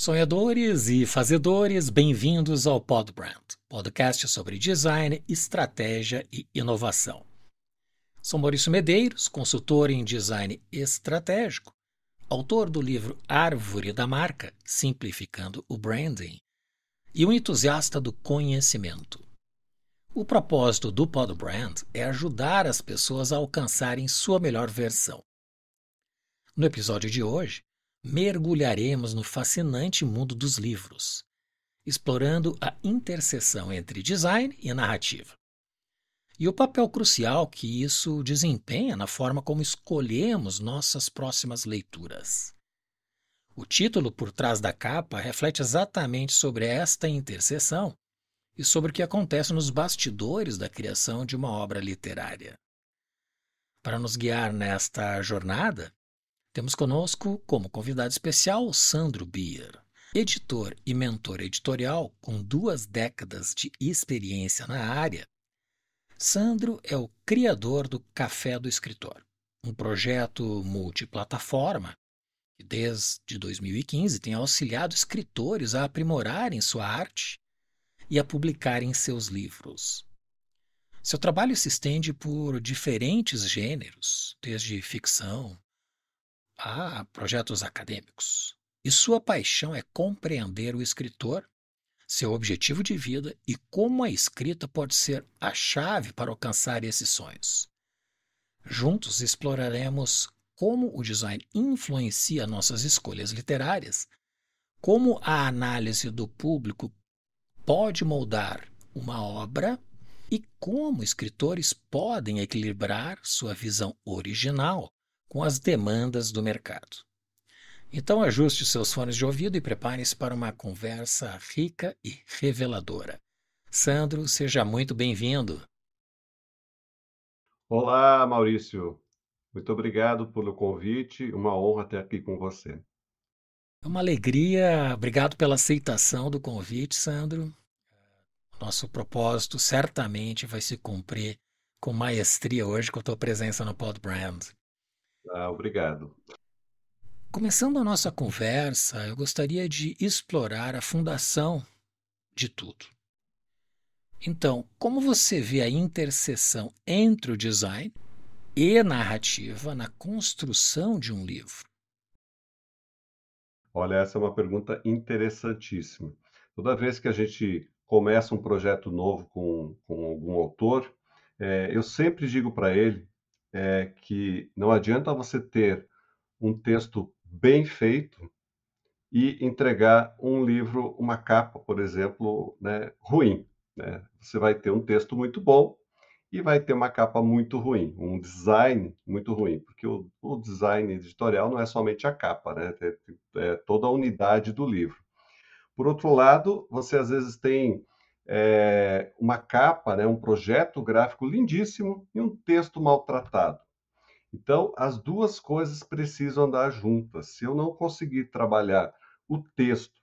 Sonhadores e fazedores, bem-vindos ao Podbrand, podcast sobre design, estratégia e inovação. Sou Maurício Medeiros, consultor em design estratégico, autor do livro Árvore da Marca, Simplificando o Branding, e um entusiasta do conhecimento. O propósito do Podbrand é ajudar as pessoas a alcançarem sua melhor versão. No episódio de hoje, mergulharemos no fascinante mundo dos livros, explorando a interseção entre design e narrativa. E o papel crucial que isso desempenha na forma como escolhemos nossas próximas leituras. O título por trás da capa reflete exatamente sobre esta interseção e sobre o que acontece nos bastidores da criação de uma obra literária. Para nos guiar nesta jornada, temos conosco como convidado especial Sandro Bier, editor e mentor editorial com duas décadas de experiência na área. Sandro é o criador do Café do Escritor, um projeto multiplataforma que desde 2015 tem auxiliado escritores a aprimorarem sua arte e a publicarem seus livros. Seu trabalho se estende por diferentes gêneros, desde ficção, a projetos acadêmicos. E sua paixão é compreender o escritor, seu objetivo de vida e como a escrita pode ser a chave para alcançar esses sonhos. Juntos exploraremos como o design influencia nossas escolhas literárias, como a análise do público pode moldar uma obra e como escritores podem equilibrar sua visão original com as demandas do mercado. Então ajuste seus fones de ouvido e prepare-se para uma conversa rica e reveladora. Sandro, seja muito bem-vindo. Olá, Maurício. Muito obrigado pelo convite. Uma honra ter aqui com você. É uma alegria. Obrigado pela aceitação do convite, Sandro. Nosso propósito certamente vai se cumprir com maestria hoje com a tua presença no Podbrand. Ah, obrigado. Começando a nossa conversa, eu gostaria de explorar a fundação de tudo. Então, como você vê a interseção entre o design e narrativa na construção de um livro? Olha, essa é uma pergunta interessantíssima. Toda vez que a gente começa um projeto novo com, com algum autor, é, eu sempre digo para ele é que não adianta você ter um texto bem feito e entregar um livro, uma capa, por exemplo, né, ruim. Né? Você vai ter um texto muito bom e vai ter uma capa muito ruim, um design muito ruim, porque o, o design editorial não é somente a capa, né? é, é toda a unidade do livro. Por outro lado, você às vezes tem é, uma capa, né, um projeto gráfico lindíssimo e um texto maltratado. Então, as duas coisas precisam andar juntas. Se eu não conseguir trabalhar o texto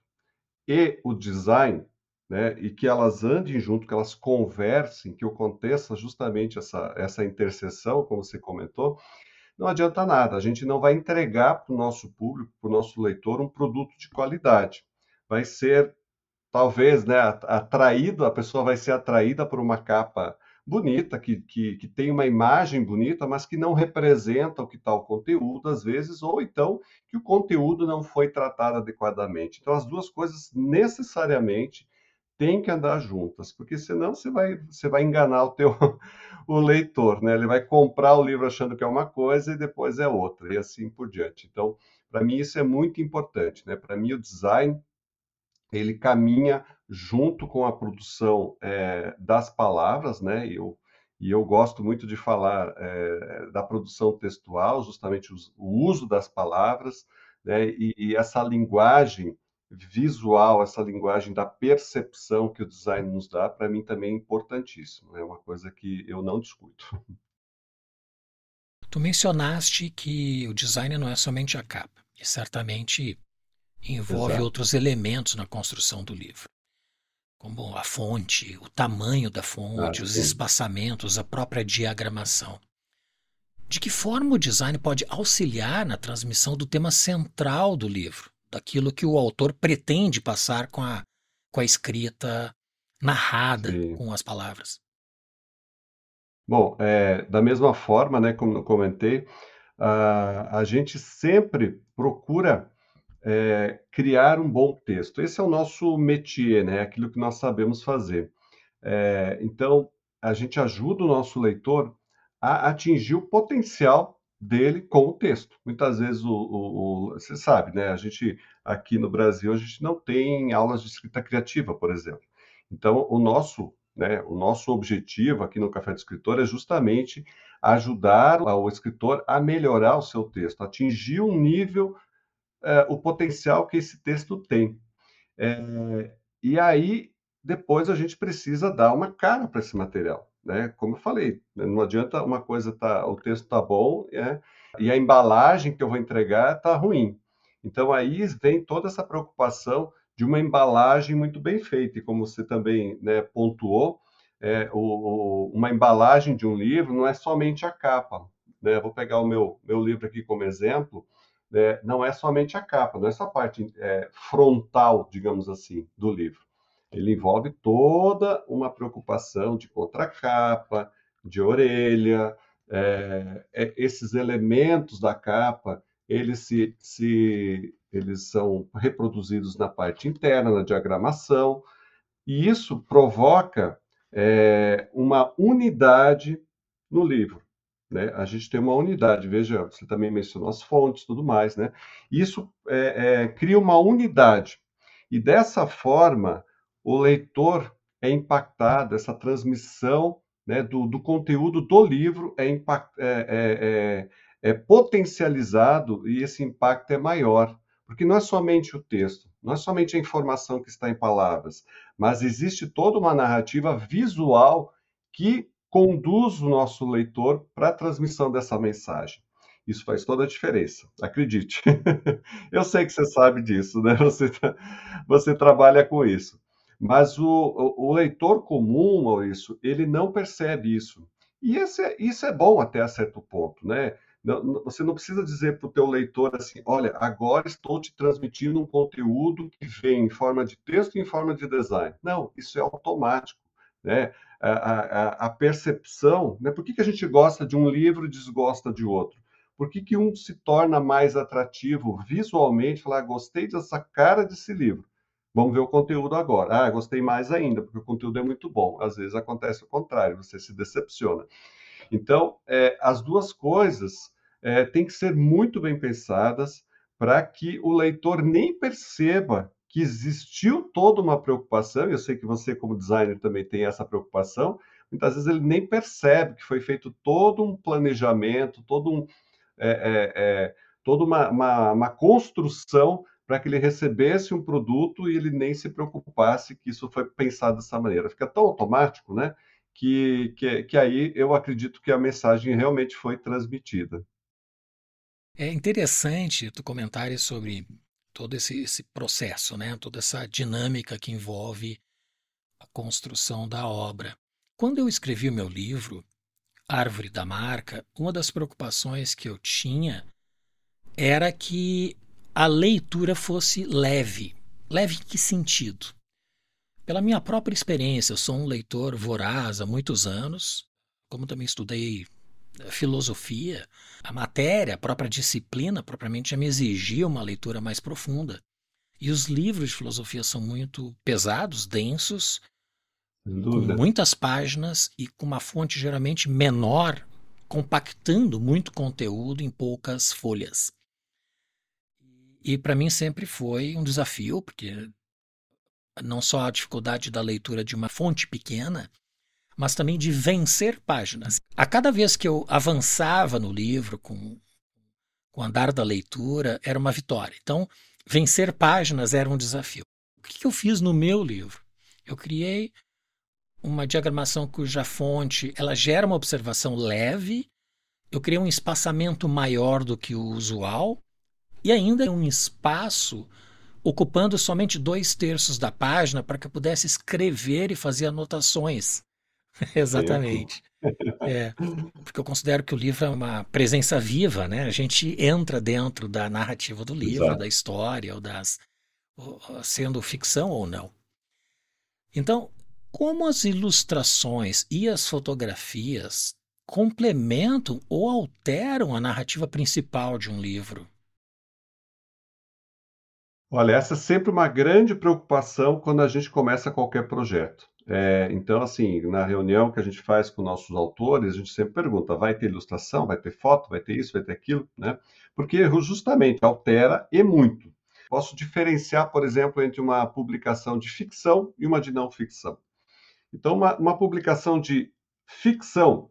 e o design, né, e que elas andem junto, que elas conversem, que aconteça justamente essa, essa interseção, como você comentou, não adianta nada. A gente não vai entregar para o nosso público, para o nosso leitor, um produto de qualidade. Vai ser talvez, né, atraído, a pessoa vai ser atraída por uma capa bonita, que, que, que tem uma imagem bonita, mas que não representa o que está o conteúdo, às vezes, ou então que o conteúdo não foi tratado adequadamente. Então, as duas coisas necessariamente têm que andar juntas, porque senão você vai, você vai enganar o teu o leitor, né? Ele vai comprar o livro achando que é uma coisa e depois é outra, e assim por diante. Então, para mim isso é muito importante, né? Para mim o design ele caminha junto com a produção é, das palavras, né? E eu, e eu gosto muito de falar é, da produção textual, justamente os, o uso das palavras, né? E, e, essa linguagem visual, essa linguagem da percepção que o design nos dá, para mim também é importantíssimo. É uma coisa que eu não discuto. Tu mencionaste que o design não é somente a capa, e certamente envolve Exato. outros elementos na construção do livro, como a fonte, o tamanho da fonte, ah, os espaçamentos, a própria diagramação. De que forma o design pode auxiliar na transmissão do tema central do livro, daquilo que o autor pretende passar com a, com a escrita narrada Sim. com as palavras. Bom, é, da mesma forma, né, como eu comentei, a, a gente sempre procura é, criar um bom texto. Esse é o nosso métier, né, aquilo que nós sabemos fazer. É, então, a gente ajuda o nosso leitor a atingir o potencial dele com o texto. Muitas vezes o, o, o, você sabe, né? A gente aqui no Brasil a gente não tem aulas de escrita criativa, por exemplo. Então o nosso, né? O nosso objetivo aqui no Café do Escritor é justamente ajudar o escritor a melhorar o seu texto, atingir um nível, é, o potencial que esse texto tem. É, e aí depois a gente precisa dar uma cara para esse material né? Como eu falei, né, não adianta uma coisa tá, o texto tá bom, é, e a embalagem que eu vou entregar tá ruim. Então aí vem toda essa preocupação de uma embalagem muito bem feita, e como você também né, pontuou, é, o, o, uma embalagem de um livro não é somente a capa. Né? Vou pegar o meu, meu livro aqui como exemplo, né? não é somente a capa, não é essa parte é, frontal, digamos assim, do livro. Ele envolve toda uma preocupação de contracapa, de orelha, é, é, esses elementos da capa, eles, se, se, eles são reproduzidos na parte interna, na diagramação, e isso provoca é, uma unidade no livro. Né? A gente tem uma unidade, veja, você também mencionou as fontes tudo mais, né? Isso é, é, cria uma unidade. E dessa forma, o leitor é impactado, essa transmissão né, do, do, conteúdo do livro é, impact, é, é, é, é, potencializado e esse impacto é maior. Porque não é somente o texto, não é somente a informação que está em palavras, mas existe toda uma narrativa visual que conduz o nosso leitor para a transmissão dessa mensagem. Isso faz toda a diferença, acredite. Eu sei que você sabe disso, né? Você, você trabalha com isso. Mas o, o, o leitor comum, Maurício, ele não percebe isso. E esse é, isso é bom até a certo ponto, né? Não, você não precisa dizer para o teu leitor assim, olha, agora estou te transmitindo um conteúdo que vem em forma de texto e em forma de design. Não, isso é automático, né? A, a, percepção, né? Por que, que a gente gosta de um livro e desgosta de outro? Por que, que um se torna mais atrativo visualmente? Falar, ah, gostei dessa cara desse livro. Vamos ver o conteúdo agora. Ah, gostei mais ainda, porque o conteúdo é muito bom. Às vezes acontece o contrário, você se decepciona. Então, é, as duas coisas é, têm que ser muito bem pensadas para que o leitor nem perceba que existiu toda uma preocupação, e eu sei que você, como designer, também tem essa preocupação, muitas vezes ele nem percebe que foi feito todo um planejamento, todo um, é, é, é toda uma, uma, uma construção para que ele recebesse um produto e ele nem se preocupasse que isso foi pensado dessa maneira. Fica tão automático, né? Que, que, que aí eu acredito que a mensagem realmente foi transmitida. É interessante tu comentário sobre todo esse, esse processo, né? Toda essa dinâmica que envolve a construção da obra. Quando eu escrevi o meu livro, Árvore da Marca, uma das preocupações que eu tinha era que a leitura fosse leve. Leve em que sentido? Pela minha própria experiência, eu sou um leitor voraz há muitos anos, como também estudei filosofia, a matéria, a própria disciplina propriamente já me exigia uma leitura mais profunda. E os livros de filosofia são muito pesados, densos, com muitas páginas e com uma fonte geralmente menor, compactando muito conteúdo em poucas folhas. E para mim sempre foi um desafio, porque não só a dificuldade da leitura de uma fonte pequena, mas também de vencer páginas. A cada vez que eu avançava no livro com, com o andar da leitura, era uma vitória. Então, vencer páginas era um desafio. O que eu fiz no meu livro? Eu criei uma diagramação cuja fonte ela gera uma observação leve. Eu criei um espaçamento maior do que o usual e ainda um espaço ocupando somente dois terços da página para que eu pudesse escrever e fazer anotações. Exatamente. É, porque eu considero que o livro é uma presença viva, né? A gente entra dentro da narrativa do livro, Exato. da história, ou das sendo ficção ou não. Então, como as ilustrações e as fotografias complementam ou alteram a narrativa principal de um livro? Olha, essa é sempre uma grande preocupação quando a gente começa qualquer projeto. É, então, assim, na reunião que a gente faz com nossos autores, a gente sempre pergunta: vai ter ilustração, vai ter foto, vai ter isso, vai ter aquilo, né? Porque justamente altera e muito. Posso diferenciar, por exemplo, entre uma publicação de ficção e uma de não ficção. Então, uma, uma publicação de ficção,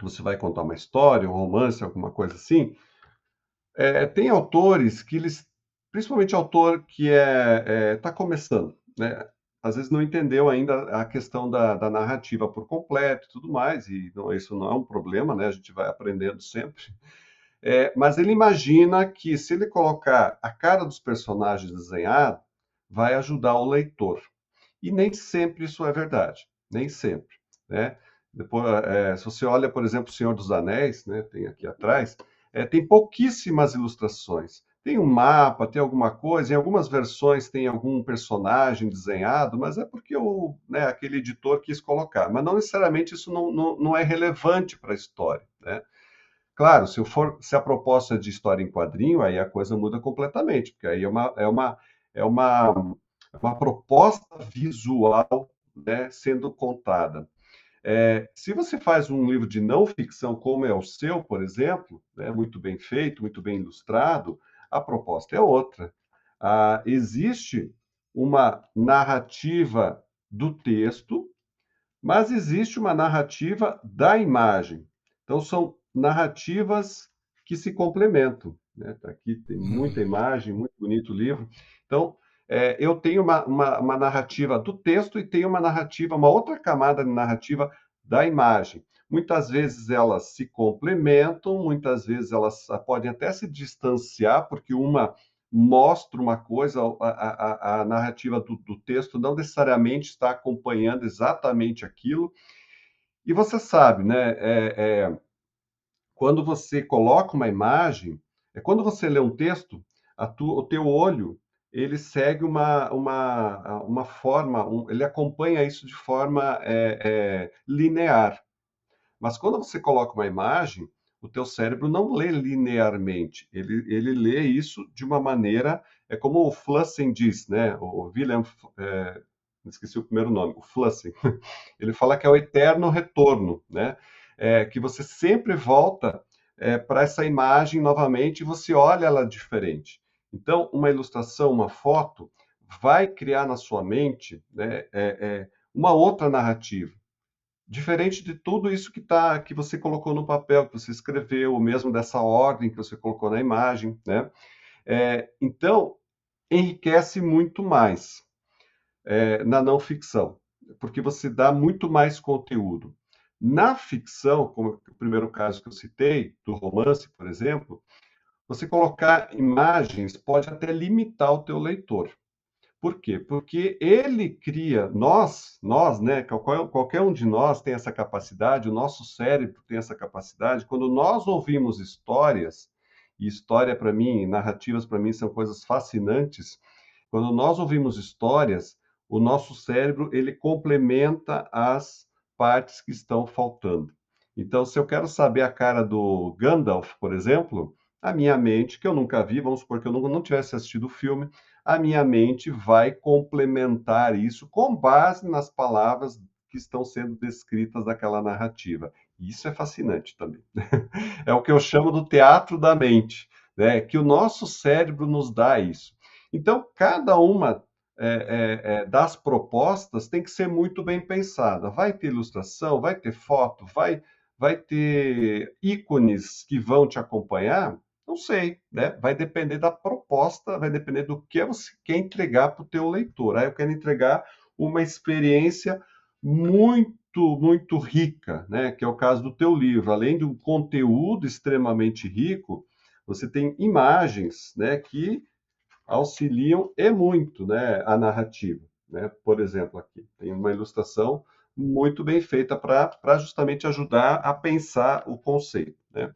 você vai contar uma história, um romance, alguma coisa assim, é, tem autores que eles principalmente autor que é está é, tá começando, né? Às vezes não entendeu ainda a questão da, da narrativa por completo e tudo mais, e não, isso não é um problema, né? A gente vai aprendendo sempre. É, mas ele imagina que se ele colocar a cara dos personagens desenhada, vai ajudar o leitor. E nem sempre isso é verdade, nem sempre, né? Depois, é, se você olha, por exemplo, O Senhor dos Anéis, né, tem aqui atrás, é, tem pouquíssimas ilustrações. Tem um mapa, tem alguma coisa, em algumas versões tem algum personagem desenhado, mas é porque o, né, aquele editor quis colocar. Mas não necessariamente isso não, não, não é relevante para a história. Né? Claro, se, for, se a proposta é de história em quadrinho, aí a coisa muda completamente, porque aí é uma, é uma, é uma, é uma proposta visual né, sendo contada. É, se você faz um livro de não ficção, como é o seu, por exemplo, né, muito bem feito, muito bem ilustrado, a proposta é outra. Ah, existe uma narrativa do texto, mas existe uma narrativa da imagem. Então, são narrativas que se complementam. Né? Tá aqui tem muita imagem, muito bonito o livro. Então, é, eu tenho uma, uma, uma, narrativa do texto e tenho uma narrativa, uma outra camada de narrativa da imagem. Muitas vezes elas se complementam, muitas vezes elas podem até se distanciar, porque uma mostra uma coisa, a, a, a narrativa do, do, texto não necessariamente está acompanhando exatamente aquilo. E você sabe, né? É, é, quando você coloca uma imagem, é quando você lê um texto, o teu olho ele segue uma, uma, uma forma, um, ele acompanha isso de forma é, é, linear. Mas quando você coloca uma imagem, o teu cérebro não lê linearmente, ele, ele lê isso de uma maneira, é como o Flussen diz, né? O William, é, esqueci o primeiro nome, o Flussen, ele fala que é o eterno retorno, né? É, que você sempre volta é, para essa imagem novamente e você olha ela diferente. Então, uma ilustração, uma foto, vai criar na sua mente né, é, é, uma outra narrativa diferente de tudo isso que tá, que você colocou no papel, que você escreveu, ou mesmo dessa ordem que você colocou na imagem, né? É, então, enriquece muito mais é, na não ficção, porque você dá muito mais conteúdo. Na ficção, como o primeiro caso que eu citei, do romance, por exemplo, você colocar imagens pode até limitar o teu leitor. Por quê? Porque ele cria, nós, nós, né, qualquer um de nós tem essa capacidade, o nosso cérebro tem essa capacidade. Quando nós ouvimos histórias, e história para mim, narrativas para mim são coisas fascinantes. Quando nós ouvimos histórias, o nosso cérebro ele complementa as partes que estão faltando. Então, se eu quero saber a cara do Gandalf, por exemplo, a minha mente, que eu nunca vi, vamos supor que eu não tivesse assistido o filme, a minha mente vai complementar isso com base nas palavras que estão sendo descritas daquela narrativa. Isso é fascinante também. é o que eu chamo do teatro da mente, né? que o nosso cérebro nos dá isso. Então, cada uma é, é, é, das propostas tem que ser muito bem pensada. Vai ter ilustração, vai ter foto, vai, vai ter ícones que vão te acompanhar. Não sei, né? Vai depender da proposta, vai depender do que você quer entregar para o teu leitor. Aí eu quero entregar uma experiência muito, muito rica, né? Que é o caso do teu livro. Além de um conteúdo extremamente rico, você tem imagens, né? Que auxiliam e muito, né? A narrativa, né? Por exemplo, aqui tem uma ilustração muito bem feita para justamente ajudar a pensar o conceito. Né?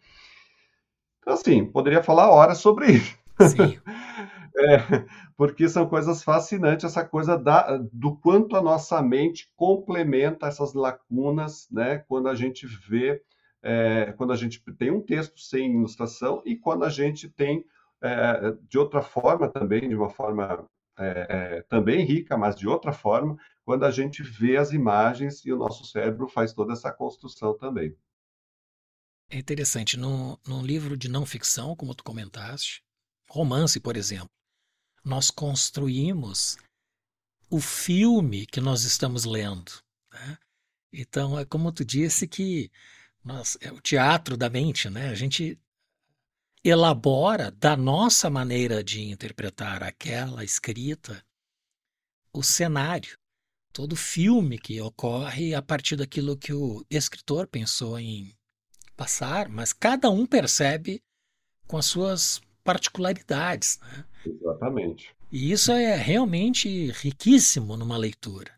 Então, assim, poderia falar horas sobre isso. Sim. É, porque são coisas fascinantes, essa coisa da, do quanto a nossa mente complementa essas lacunas, né? Quando a gente vê, é, quando a gente tem um texto sem ilustração e quando a gente tem é, de outra forma também, de uma forma é, é, também rica, mas de outra forma, quando a gente vê as imagens e o nosso cérebro faz toda essa construção também. É interessante, num, num livro de não ficção, como tu comentaste, romance, por exemplo, nós construímos o filme que nós estamos lendo. Né? Então, é como tu disse que nós, é o teatro da mente, né? A gente elabora da nossa maneira de interpretar aquela escrita o cenário, todo filme que ocorre a partir daquilo que o escritor pensou em passar, mas cada um percebe com as suas particularidades. Né? Exatamente. E isso é realmente riquíssimo numa leitura.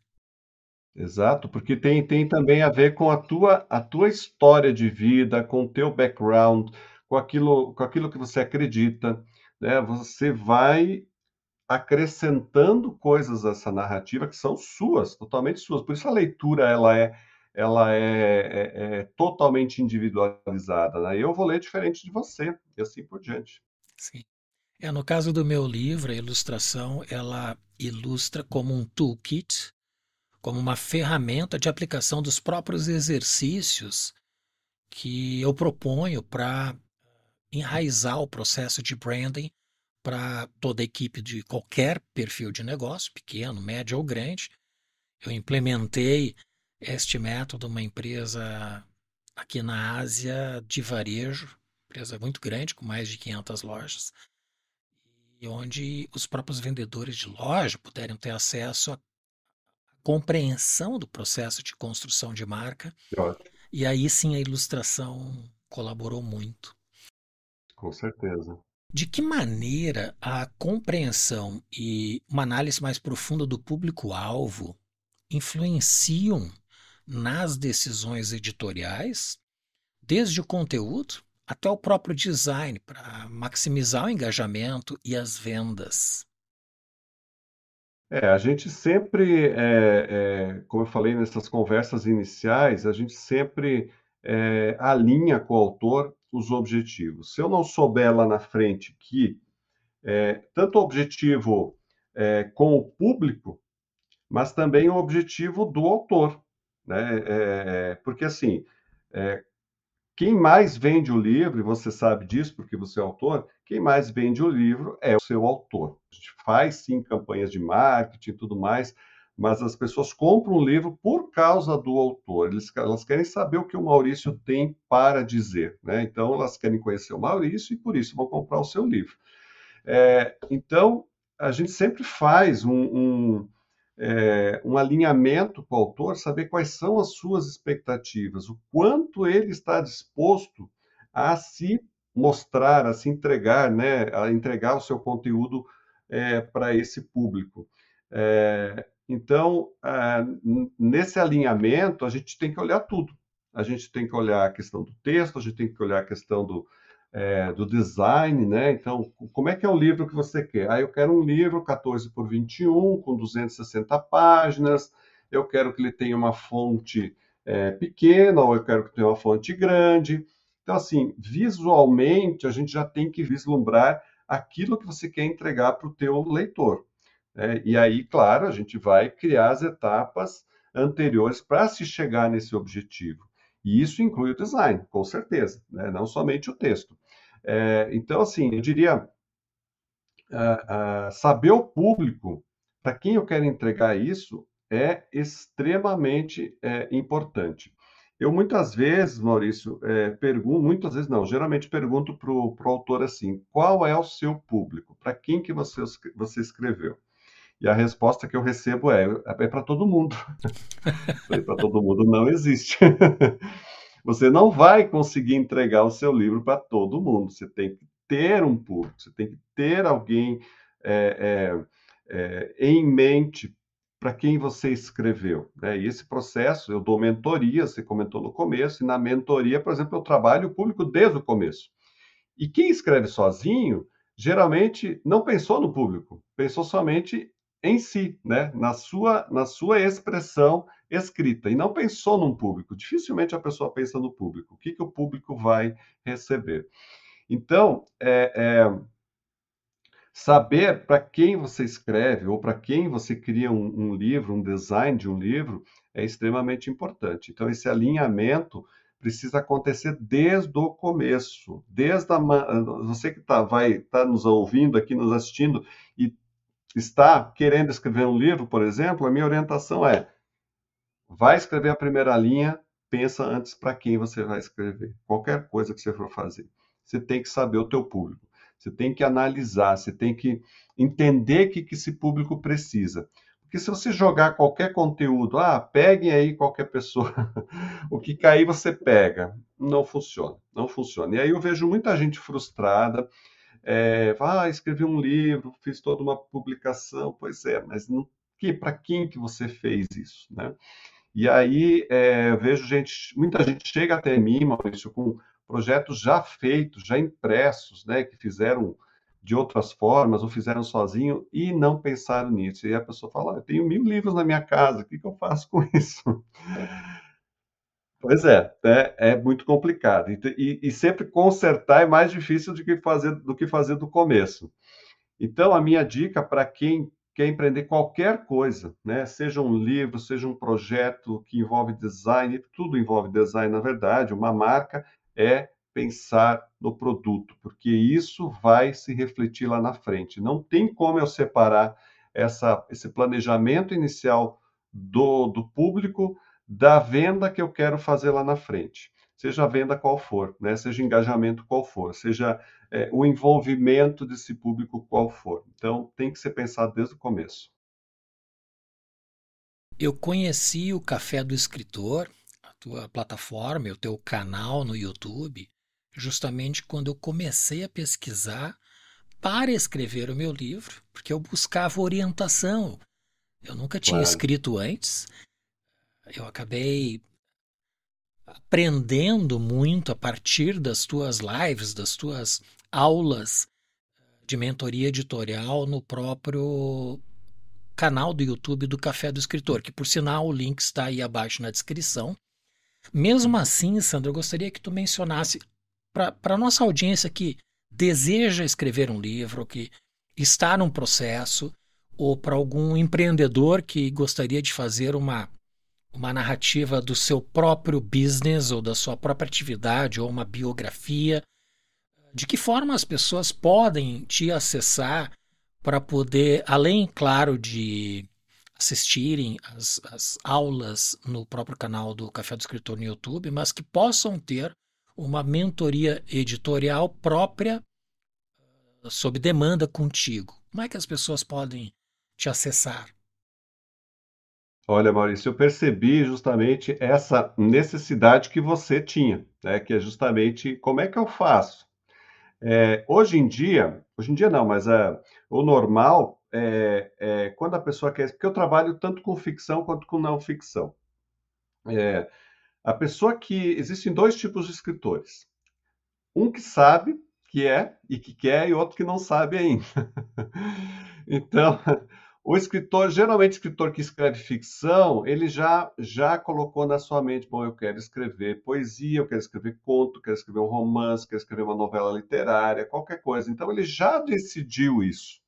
Exato, porque tem, tem também a ver com a tua, a tua história de vida, com o teu background, com aquilo, com aquilo que você acredita. Né? Você vai acrescentando coisas a essa narrativa que são suas, totalmente suas. Por isso a leitura ela é, ela é, é, é totalmente individualizada. Né? Eu vou ler diferente de você e assim por diante. Sim. É, no caso do meu livro, a ilustração ela ilustra como um toolkit, como uma ferramenta de aplicação dos próprios exercícios que eu proponho para enraizar o processo de branding para toda a equipe de qualquer perfil de negócio, pequeno, médio ou grande. Eu implementei este método numa empresa aqui na Ásia de varejo, empresa muito grande, com mais de 500 lojas, e onde os próprios vendedores de loja puderam ter acesso à compreensão do processo de construção de marca. Ótimo. E aí sim a ilustração colaborou muito. Com certeza. De que maneira a compreensão e uma análise mais profunda do público-alvo influenciam nas decisões editoriais, desde o conteúdo até o próprio design, para maximizar o engajamento e as vendas? É, a gente sempre, é, é, como eu falei nessas conversas iniciais, a gente sempre é, alinha com o autor os objetivos. Se eu não souber lá na frente que é, tanto o objetivo é, com o público, mas também o objetivo do autor, né? É, porque assim, é, quem mais vende o livro, e você sabe disso porque você é autor, quem mais vende o livro é o seu autor. A gente faz sim campanhas de marketing e tudo mais, mas as pessoas compram o livro por causa do autor. Eles, elas querem saber o que o Maurício tem para dizer, né? Então elas querem conhecer o Maurício e por isso vão comprar o seu livro. É, então a gente sempre faz um, um, é, um alinhamento com o autor, saber quais são as suas expectativas, o quanto ele está disposto a se mostrar, a se entregar, né, a entregar o seu conteúdo é, para esse público. É, então, nesse alinhamento, a gente tem que olhar tudo. A gente tem que olhar a questão do texto, a gente tem que olhar a questão do, é, do design, né? Então, como é que é o livro que você quer? Ah, eu quero um livro 14 por 21, com 260 páginas, eu quero que ele tenha uma fonte é, pequena, ou eu quero que tenha uma fonte grande. Então, assim, visualmente, a gente já tem que vislumbrar aquilo que você quer entregar para o teu leitor. Né? E aí, claro, a gente vai criar as etapas anteriores para se chegar nesse objetivo. E isso inclui o design, com certeza, né? não somente o texto. É, então, assim, eu diria, uh, uh, saber o público para quem eu quero entregar isso é extremamente é, importante. Eu muitas vezes, Maurício, é, pergunto, muitas vezes não, geralmente pergunto para o autor assim, qual é o seu público? Para quem que você, você escreveu? E a resposta que eu recebo é: é para todo mundo. para todo mundo não existe. você não vai conseguir entregar o seu livro para todo mundo. Você tem que ter um público, você tem que ter alguém é, é, é, em mente para quem você escreveu. Né? E esse processo, eu dou mentoria, você comentou no começo, e na mentoria, por exemplo, eu trabalho o público desde o começo. E quem escreve sozinho, geralmente não pensou no público, pensou somente em si, né? na, sua, na sua expressão escrita, e não pensou num público. Dificilmente a pessoa pensa no público. O que, que o público vai receber? Então, é, é saber para quem você escreve ou para quem você cria um, um, livro, um design de um livro, é extremamente importante. Então, esse alinhamento precisa acontecer desde o começo, desde a, você que tá, vai estar tá nos ouvindo aqui, nos assistindo e está querendo escrever um livro, por exemplo, a minha orientação é vai escrever a primeira linha, pensa antes para quem você vai escrever. Qualquer coisa que você for fazer, você tem que saber o teu público. Você tem que analisar, você tem que entender o que, esse público precisa. Porque se você jogar qualquer conteúdo, ah, peguem aí qualquer pessoa, o que cair você pega, não funciona, não funciona. E aí eu vejo muita gente frustrada, é, ah, escrevi um livro, fiz toda uma publicação, pois é, mas que, para quem que você fez isso, né? E aí é, vejo gente, muita gente chega até mim, Maurício, com projetos já feitos, já impressos, né, que fizeram de outras formas ou fizeram sozinho e não pensaram nisso. E a pessoa fala: eu tenho mil livros na minha casa, o que, que eu faço com isso? Pois é, é, é muito complicado. E, e, e, sempre consertar é mais difícil do que fazer, do que fazer do começo. Então, a minha dica para quem quer empreender qualquer coisa, né? seja um livro, seja um projeto que envolve design, tudo envolve design, na verdade, uma marca, é pensar no produto, porque isso vai se refletir lá na frente. Não tem como eu separar essa, esse planejamento inicial do, do público da venda que eu quero fazer lá na frente. Seja a venda qual for, né? seja engajamento qual for, seja é, o envolvimento desse público qual for. Então, tem que ser pensado desde o começo. Eu conheci o Café do Escritor tua plataforma, o teu canal no YouTube, justamente quando eu comecei a pesquisar para escrever o meu livro, porque eu buscava orientação. Eu nunca tinha claro. escrito antes. Eu acabei aprendendo muito a partir das tuas lives, das tuas aulas de mentoria editorial no próprio canal do YouTube do Café do Escritor, que por sinal o link está aí abaixo na descrição. Mesmo assim, Sandra, eu gostaria que tu mencionasse para a nossa audiência que deseja escrever um livro, que está num processo, ou para algum empreendedor que gostaria de fazer uma, uma narrativa do seu próprio business ou da sua própria atividade, ou uma biografia, de que forma as pessoas podem te acessar para poder, além, claro, de assistirem as, as aulas no próprio canal do Café do Escritor no YouTube, mas que possam ter uma mentoria editorial própria sob demanda contigo. Como é que as pessoas podem te acessar? Olha, Maurício, eu percebi justamente essa necessidade que você tinha, né? Que é justamente como é que eu faço. É, hoje em dia, hoje em dia não, mas é, o normal é, é, quando a pessoa quer. Porque eu trabalho tanto com ficção quanto com não ficção. É, a pessoa que. Existem dois tipos de escritores. Um que sabe que é e que quer, e outro que não sabe ainda. então, o escritor, geralmente o escritor que escreve ficção, ele já, já colocou na sua mente, bom, eu quero escrever poesia, eu quero escrever conto, quero escrever um romance, quero escrever uma novela literária, qualquer coisa. Então, ele já decidiu isso.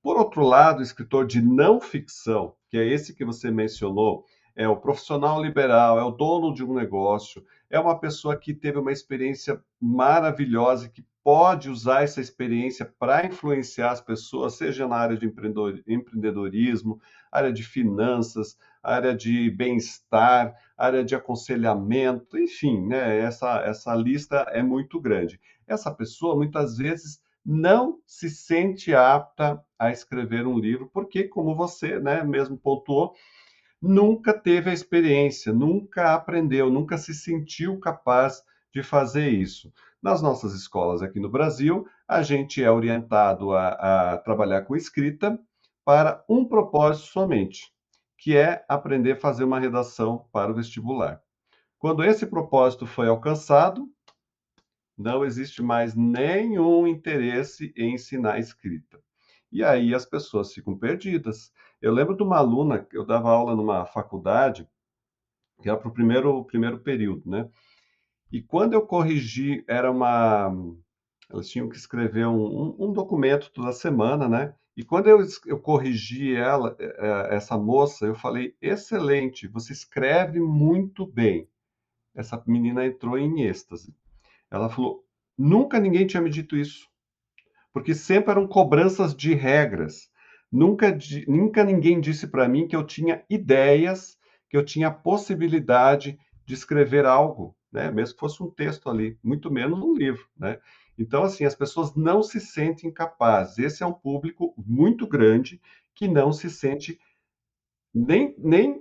Por outro lado, o escritor de não ficção, que é esse que você mencionou, é o profissional liberal, é o dono de um negócio, é uma pessoa que teve uma experiência maravilhosa, que pode usar essa experiência para influenciar as pessoas, seja na área de empreendedorismo, área de finanças, área de bem-estar, área de aconselhamento, enfim, né? essa, essa lista é muito grande. Essa pessoa, muitas vezes, não se sente apta a escrever um livro, porque, como você né, mesmo pontuou, nunca teve a experiência, nunca aprendeu, nunca se sentiu capaz de fazer isso. Nas nossas escolas aqui no Brasil, a gente é orientado a, a trabalhar com escrita para um propósito somente, que é aprender a fazer uma redação para o vestibular. Quando esse propósito foi alcançado, não existe mais nenhum interesse em ensinar escrita. E aí as pessoas ficam perdidas. Eu lembro de uma aluna, eu dava aula numa faculdade, que era para o primeiro, primeiro período, né? E quando eu corrigi, era uma. Elas tinham que escrever um, um, um documento toda semana, né? E quando eu, eu corrigi ela, é, é, essa moça, eu falei: excelente, você escreve muito bem. Essa menina entrou em êxtase. Ela falou: nunca ninguém tinha me dito isso. Porque sempre eram cobranças de regras. Nunca, nunca ninguém disse para mim que eu tinha ideias, que eu tinha possibilidade de escrever algo, né? mesmo que fosse um texto ali, muito menos um livro. Né? Então, assim, as pessoas não se sentem capazes. Esse é um público muito grande que não se sente nem, nem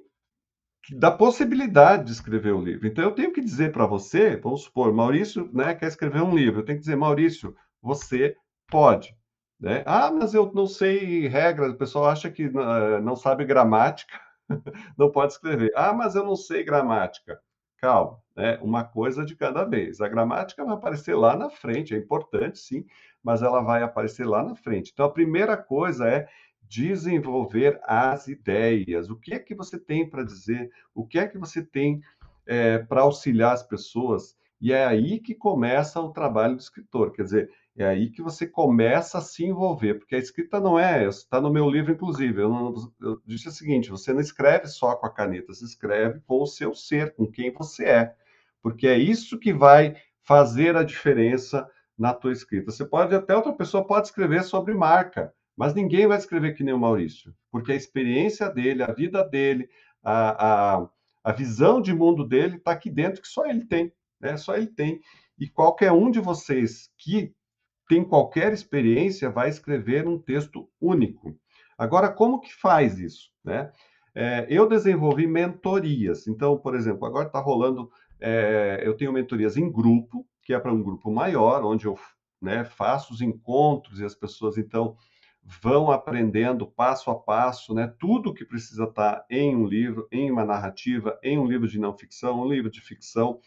da possibilidade de escrever um livro. Então, eu tenho que dizer para você, vamos supor, Maurício né, quer escrever um livro, eu tenho que dizer, Maurício, você pode. Né? Ah, mas eu não sei regras, o pessoal acha que uh, não sabe gramática, não pode escrever. Ah, mas eu não sei gramática. Calma, né? uma coisa de cada vez. A gramática vai aparecer lá na frente, é importante sim, mas ela vai aparecer lá na frente. Então, a primeira coisa é desenvolver as ideias. O que é que você tem para dizer? O que é que você tem é, para auxiliar as pessoas? E é aí que começa o trabalho do escritor. Quer dizer, é aí que você começa a se envolver, porque a escrita não é, está no meu livro, inclusive. Eu, não, eu disse o seguinte: você não escreve só com a caneta, você escreve com o seu ser, com quem você é, porque é isso que vai fazer a diferença na tua escrita. Você pode, até outra pessoa pode escrever sobre marca, mas ninguém vai escrever que nem o Maurício, porque a experiência dele, a vida dele, a, a, a visão de mundo dele está aqui dentro, que só ele tem, né? Só ele tem. E qualquer um de vocês que tem qualquer experiência vai escrever um texto único. Agora, como que faz isso? Né? É, eu desenvolvi mentorias. Então, por exemplo, agora está rolando, é, eu tenho mentorias em grupo, que é para um grupo maior, onde eu né, faço os encontros e as pessoas, então, vão aprendendo passo a passo, né, tudo que precisa estar tá em um livro, em uma narrativa, em um livro de não ficção, um livro de ficção,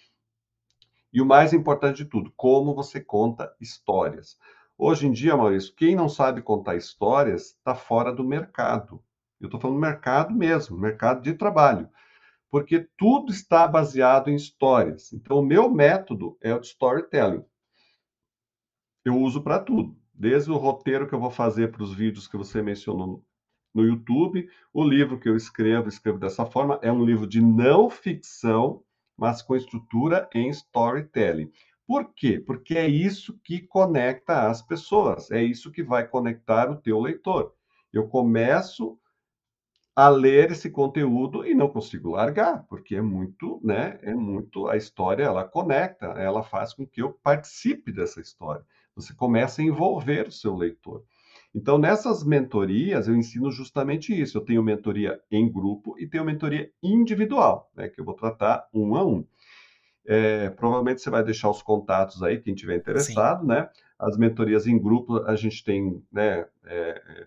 e o mais importante de tudo, como você conta histórias. Hoje em dia, Maurício, quem não sabe contar histórias está fora do mercado. Eu estou falando mercado mesmo, mercado de trabalho. Porque tudo está baseado em histórias. Então, o meu método é o de storytelling. Eu uso para tudo. Desde o roteiro que eu vou fazer para os vídeos que você mencionou no YouTube, o livro que eu escrevo, escrevo dessa forma, é um livro de não ficção mas com estrutura em storytelling. Por quê? Porque é isso que conecta as pessoas, é isso que vai conectar o teu leitor. Eu começo a ler esse conteúdo e não consigo largar, porque é muito, né? É muito a história, ela conecta, ela faz com que eu participe dessa história. Você começa a envolver o seu leitor. Então, nessas mentorias, eu ensino justamente isso. Eu tenho mentoria em grupo e tenho mentoria individual, né, que eu vou tratar um a um. É, provavelmente você vai deixar os contatos aí, quem tiver interessado, Sim. né? As mentorias em grupo, a gente tem né, é,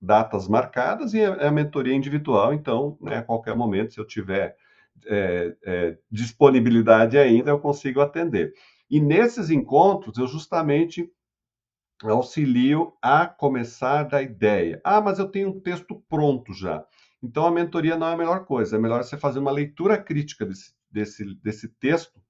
datas marcadas e a, a, mentoria individual, então, né, a qualquer momento, se eu tiver é, é disponibilidade ainda, eu consigo atender. E nesses encontros, eu justamente auxilio a começar da ideia. Ah, mas eu tenho um texto pronto já. Então a mentoria não é a melhor coisa. É melhor você fazer uma leitura crítica desse, desse, desse texto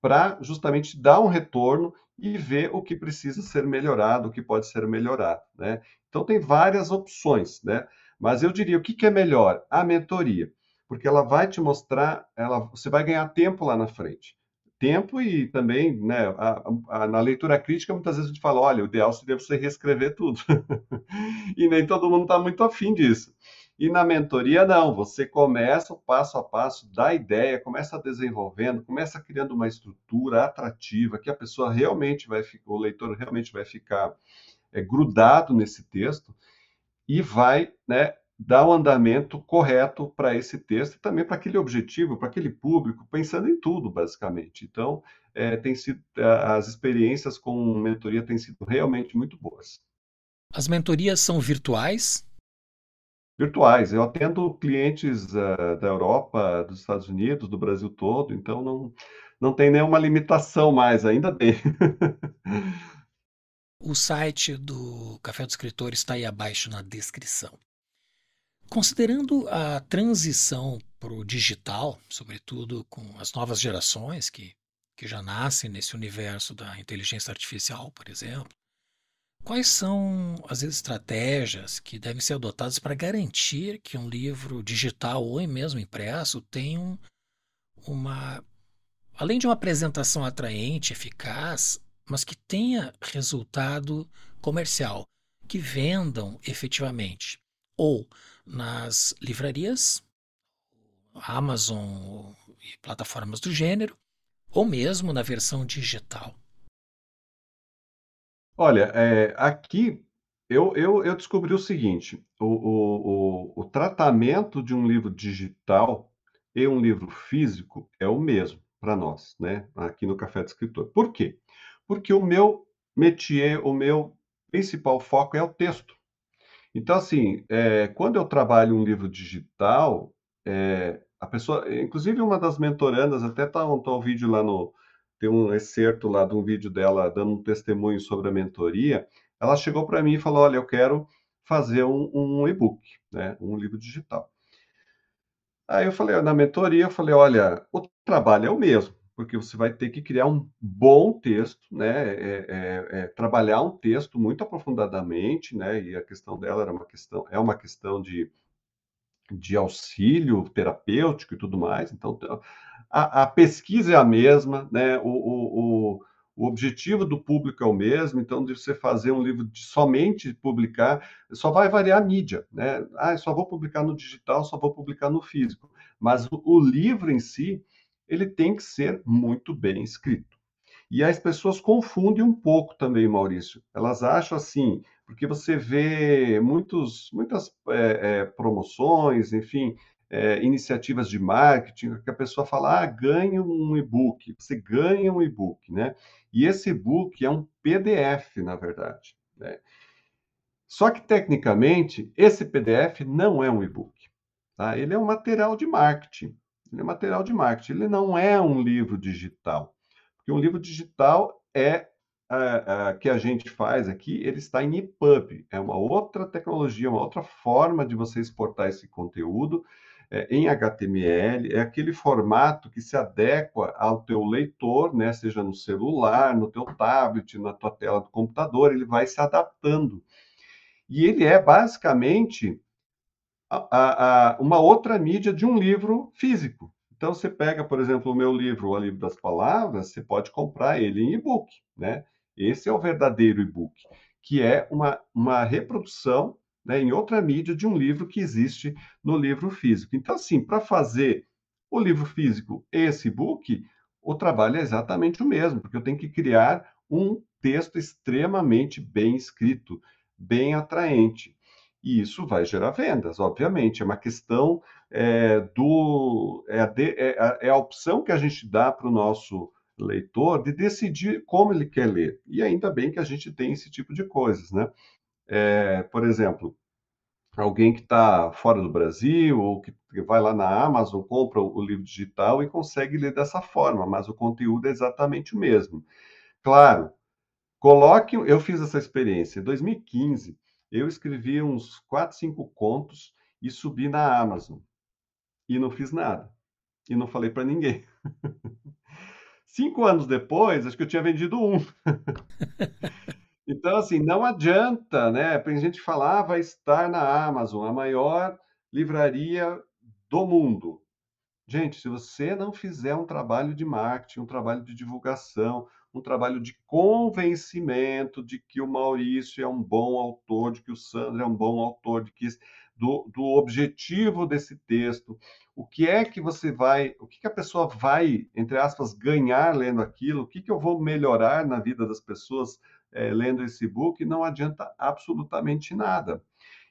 para justamente dar um retorno e ver o que precisa ser melhorado, o que pode ser melhorado. Né? Então tem várias opções, né? Mas eu diria o que, que é melhor? A mentoria, porque ela vai te mostrar, ela, você vai ganhar tempo lá na frente tempo e também, né, a, a, na leitura crítica, muitas vezes a gente fala, olha, o ideal seria você reescrever tudo. e nem todo mundo está muito afim disso. E na mentoria, não, você começa o passo a passo da ideia, começa desenvolvendo, começa criando uma estrutura atrativa, que a pessoa realmente vai ficar, o leitor realmente vai ficar é, grudado nesse texto e vai né, dar o um andamento correto para esse texto e também para aquele objetivo, para aquele público, pensando em tudo, basicamente. Então, é, tem sido, as experiências com mentoria têm sido realmente muito boas. As mentorias são virtuais? virtuais. Eu atendo clientes uh, da Europa, dos Estados Unidos, do Brasil todo, então não, não tem nenhuma limitação mais, ainda bem. o site do Café do Escritor está aí abaixo na descrição. Considerando a transição para o digital, sobretudo com as novas gerações que, que já nascem nesse universo da inteligência artificial, por exemplo, Quais são as estratégias que devem ser adotadas para garantir que um livro digital ou mesmo impresso tenha uma, além de uma apresentação atraente, eficaz, mas que tenha resultado comercial, que vendam efetivamente, ou nas livrarias, Amazon e plataformas do gênero, ou mesmo na versão digital? Olha, é, aqui eu, eu, eu descobri o seguinte: o, o, o, o tratamento de um livro digital e um livro físico é o mesmo para nós, né? Aqui no Café do Escritor. Por quê? Porque o meu métier, o meu principal foco é o texto. Então, assim, é, quando eu trabalho um livro digital, é, a pessoa, inclusive uma das mentorandas, até tá, tá um vídeo lá no, tem um excerto lá de um vídeo dela dando um testemunho sobre a mentoria. Ela chegou para mim e falou: Olha, eu quero fazer um, um e-book, né, um livro digital. Aí eu falei, na mentoria, eu falei: Olha, o trabalho é o mesmo, porque você vai ter que criar um bom texto, né, é, é, é, trabalhar um texto muito aprofundadamente, né, e a questão dela era uma questão, é uma questão de, de auxílio terapêutico e tudo mais. Então, a, a pesquisa é a mesma, né? O, o, o, objetivo do público é o mesmo, então, de você fazer um livro de somente publicar, só vai variar a mídia, né? Ah, só vou publicar no digital, só vou publicar no físico. Mas o, o livro em si, ele tem que ser muito bem escrito. E as pessoas confundem um pouco também, Maurício. Elas acham assim, porque você vê muitos, muitas é, é, promoções, enfim, é, iniciativas de marketing, que a pessoa fala, ah, ganha um e-book, você ganha um e-book, né? E esse e-book é um PDF, na verdade. Né? Só que, tecnicamente, esse PDF não é um e-book. Tá? Ele é um material de marketing. Ele é material de marketing. Ele não é um livro digital. Porque um livro digital é a, a, que a gente faz aqui, ele está em EPUB. É uma outra tecnologia, uma outra forma de você exportar esse conteúdo é, em HTML, é aquele formato que se adequa ao teu leitor, né, seja no celular, no teu tablet, na tua tela do computador, ele vai se adaptando. E ele é basicamente a, a, uma outra mídia de um livro físico. Então, você pega, por exemplo, o meu livro, O Livro das Palavras, você pode comprar ele em e-book, né? Esse é o verdadeiro e-book, que é uma, uma reprodução né, em outra mídia de um livro que existe no livro físico. Então, assim, para fazer o livro físico e esse e-book, o trabalho é exatamente o mesmo, porque eu tenho que criar um texto extremamente bem escrito, bem atraente. E isso vai gerar vendas, obviamente. É uma questão é, do. É a, de, é, a, é a opção que a gente dá para o nosso leitor de decidir como ele quer ler. E ainda bem que a gente tem esse tipo de coisas, né? É, por exemplo, alguém que está fora do Brasil ou que vai lá na Amazon, compra o livro digital e consegue ler dessa forma, mas o conteúdo é exatamente o mesmo. Claro, coloque. Eu fiz essa experiência em 2015. Eu escrevi uns 4, 5 contos e subi na Amazon. E não fiz nada. E não falei para ninguém. Cinco anos depois, acho que eu tinha vendido um. Então, assim, não adianta, né? Para a gente falar, ah, vai estar na Amazon, a maior livraria do mundo. Gente, se você não fizer um trabalho de marketing, um trabalho de divulgação, um trabalho de convencimento de que o Maurício é um bom autor, de que o Sandro é um bom autor, de que do, do objetivo desse texto, o que é que você vai, o que, que a pessoa vai, entre aspas, ganhar lendo aquilo, o que, que eu vou melhorar na vida das pessoas é, lendo esse book, não adianta absolutamente nada.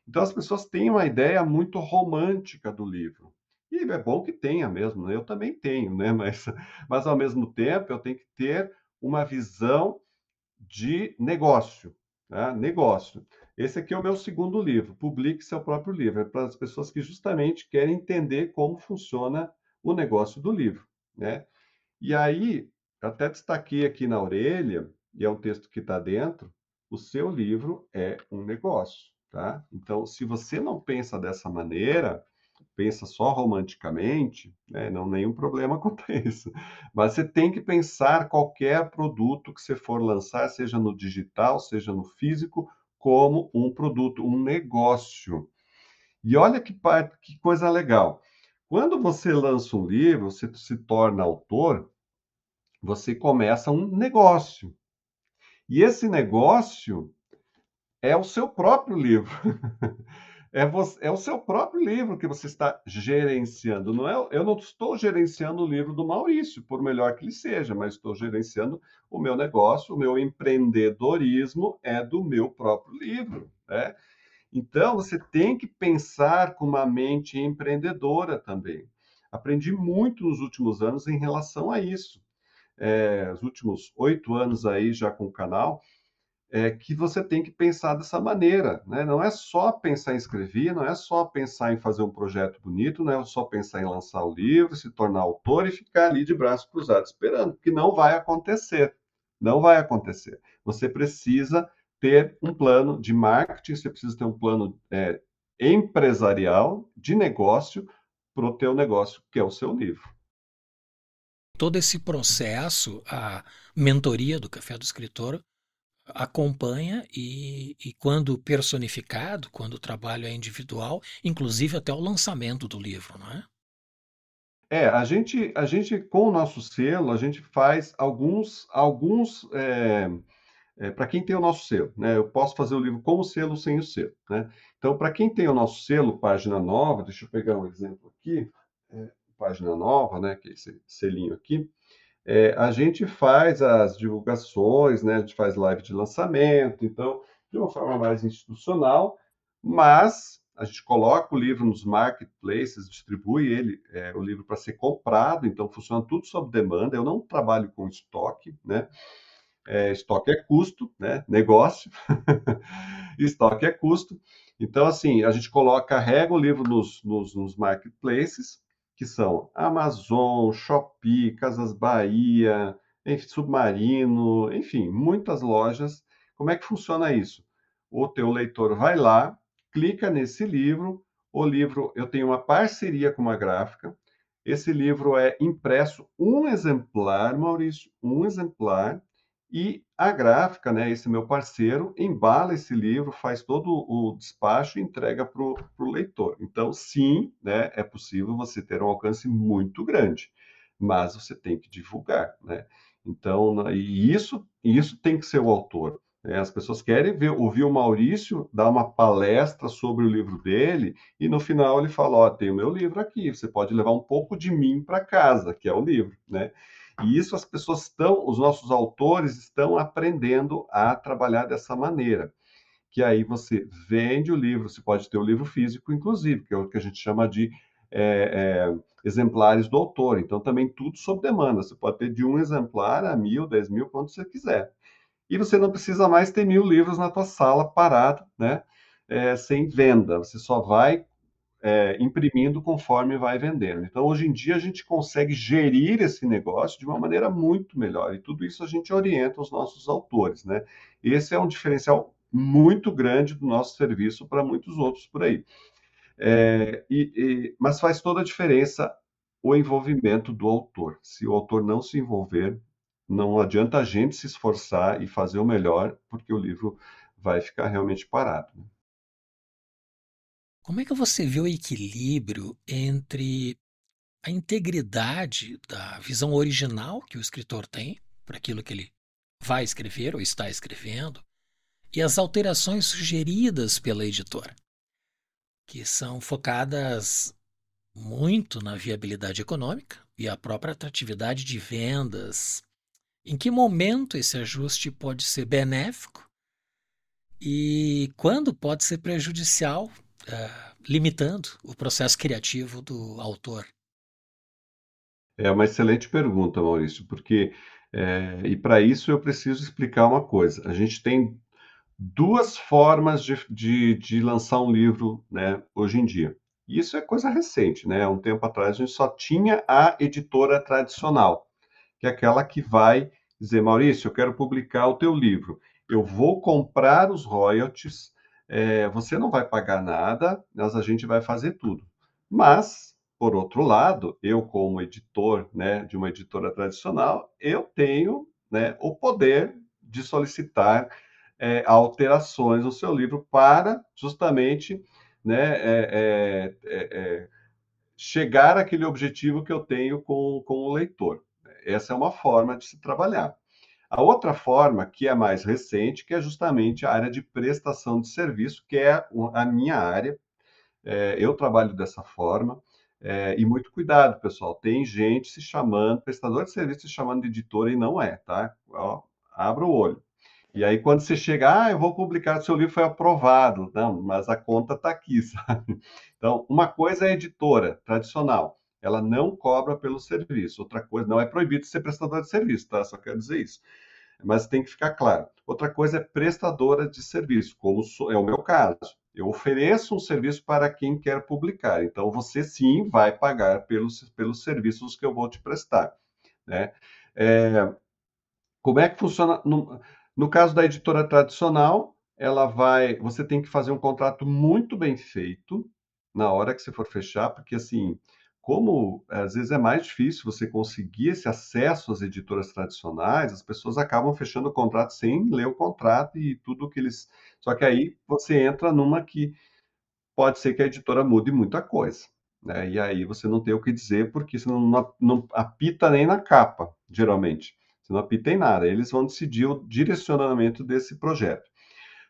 Então as pessoas têm uma ideia muito romântica do livro. E é bom que tenha mesmo, né? eu também tenho, né? Mas, mas ao mesmo tempo eu tenho que ter uma visão de negócio. tá? Negócio. Esse aqui é o meu segundo livro, Publique Seu Próprio Livro. É para as pessoas que justamente querem entender como funciona o negócio do livro, né? E aí, até destaquei aqui na orelha, e é um texto que está dentro, o seu livro é um negócio, tá? Então, se você não pensa dessa maneira, pensa só romanticamente, né, não nenhum problema quanto a isso. Mas você tem que pensar qualquer produto que você for lançar, seja no digital, seja no físico, como um produto, um negócio. E olha que, que coisa legal. Quando você lança um livro, você se torna autor, você começa um negócio. E esse negócio é o seu próprio livro. é, você, é o seu próprio livro que você está gerenciando. Não é, eu não estou gerenciando o livro do Maurício, por melhor que ele seja, mas estou gerenciando o meu negócio, o meu empreendedorismo é do meu próprio livro. Né? Então, você tem que pensar com uma mente empreendedora também. Aprendi muito nos últimos anos em relação a isso. É, os últimos oito anos aí já com o canal, é que você tem que pensar dessa maneira, né? Não é só pensar em escrever, não é só pensar em fazer um projeto bonito, não é só pensar em lançar o livro, se tornar autor e ficar ali de braço cruzado esperando, que não vai acontecer. Não vai acontecer. Você precisa ter um plano de marketing, você precisa ter um plano é, empresarial, de negócio, para o teu negócio, que é o seu livro. Todo esse processo, a mentoria do Café do Escritor, acompanha e, e, quando personificado, quando o trabalho é individual, inclusive até o lançamento do livro, não é? É, a gente, a gente com o nosso selo, a gente faz alguns, alguns é, é, para quem tem o nosso selo, né? Eu posso fazer o livro com o selo, sem o selo, né? Então, para quem tem o nosso selo, página nova, deixa eu pegar um exemplo aqui, é, página nova, né? Que é esse selinho aqui é, a gente faz as divulgações, né? A gente faz live de lançamento, então, de uma forma mais institucional, mas a gente coloca o livro nos marketplaces, distribui ele, é, o livro para ser comprado, então funciona tudo sob demanda. Eu não trabalho com estoque, né? É, estoque é custo, né? Negócio. estoque é custo. Então, assim, a gente coloca, carrega o livro nos, nos, nos marketplaces, que são Amazon, Shopee, Casas Bahia, Submarino, enfim, muitas lojas. Como é que funciona isso? O teu leitor vai lá, clica nesse livro, o livro, eu tenho uma parceria com uma gráfica, esse livro é impresso um exemplar, Maurício, um exemplar, e a gráfica, né, esse meu parceiro, embala esse livro, faz todo o despacho e entrega para o leitor. Então, sim, né, é possível você ter um alcance muito grande, mas você tem que divulgar. Né? Então, e isso, isso tem que ser o autor. Né? As pessoas querem ver, ouvir o Maurício dar uma palestra sobre o livro dele e no final ele fala: Ó, oh, tem o meu livro aqui, você pode levar um pouco de mim para casa, que é o livro. Né? E isso as pessoas estão, os nossos autores estão aprendendo a trabalhar dessa maneira. Que aí você vende o livro, você pode ter o livro físico, inclusive, que é o que a gente chama de é, é, exemplares do autor. Então, também tudo sob demanda. Você pode ter de um exemplar a mil, dez mil, quanto você quiser. E você não precisa mais ter mil livros na tua sala parado, né? É, sem venda. Você só vai é, imprimindo conforme vai vendendo. Então, hoje em dia, a gente consegue gerir esse negócio de uma maneira muito melhor. E tudo isso a gente orienta os nossos autores, né? Esse é um diferencial muito grande do nosso serviço para muitos outros por aí. É, e, e, mas faz toda a diferença o envolvimento do autor. Se o autor não se envolver, não adianta a gente se esforçar e fazer o melhor, porque o livro vai ficar realmente parado. Né? Como é que você vê o equilíbrio entre a integridade da visão original que o escritor tem para aquilo que ele vai escrever ou está escrevendo e as alterações sugeridas pela editora, que são focadas muito na viabilidade econômica e a própria atratividade de vendas. Em que momento esse ajuste pode ser benéfico e quando pode ser prejudicial uh, limitando o processo criativo do autor? É uma excelente pergunta, Maurício, porque é, e para isso eu preciso explicar uma coisa. A gente tem duas formas de, de, de lançar um livro né, hoje em dia. Isso é coisa recente, né? Um tempo atrás a gente só tinha a editora tradicional, que é aquela que vai dizer, Maurício, eu quero publicar o teu livro. Eu vou comprar os royalties, é, você não vai pagar nada, mas a gente vai fazer tudo. Mas, por outro lado, eu como editor né, de uma editora tradicional, eu tenho né, o poder de solicitar é, alterações no seu livro para justamente né, é, é, chegar àquele objetivo que eu tenho com, com o leitor. Essa é uma forma de se trabalhar. A outra forma, que é mais recente, que é justamente a área de prestação de serviço, que é a minha área. É, eu trabalho dessa forma. É, e muito cuidado, pessoal. Tem gente se chamando, prestador de serviço se chamando de editora e não é, tá? Ó, abra o olho. E aí, quando você chega, ah, eu vou publicar, seu livro foi aprovado. Não, mas a conta está aqui, sabe? Então, uma coisa é editora tradicional, ela não cobra pelo serviço. Outra coisa, não é proibido ser prestador de serviço, tá? Só quero dizer isso. Mas tem que ficar claro. Outra coisa é prestadora de serviço, como é o meu caso. Eu ofereço um serviço para quem quer publicar. Então, você sim vai pagar pelos, pelos serviços que eu vou te prestar. Né? É, como é que funciona? No, no caso da editora tradicional, ela vai, você tem que fazer um contrato muito bem feito na hora que você for fechar, porque assim, como às vezes é mais difícil você conseguir esse acesso às editoras tradicionais, as pessoas acabam fechando o contrato sem ler o contrato e tudo que eles. Só que aí você entra numa que pode ser que a editora mude muita coisa. Né? E aí você não tem o que dizer, porque você não, não, não apita nem na capa, geralmente. Você não apita em nada. Eles vão decidir o direcionamento desse projeto.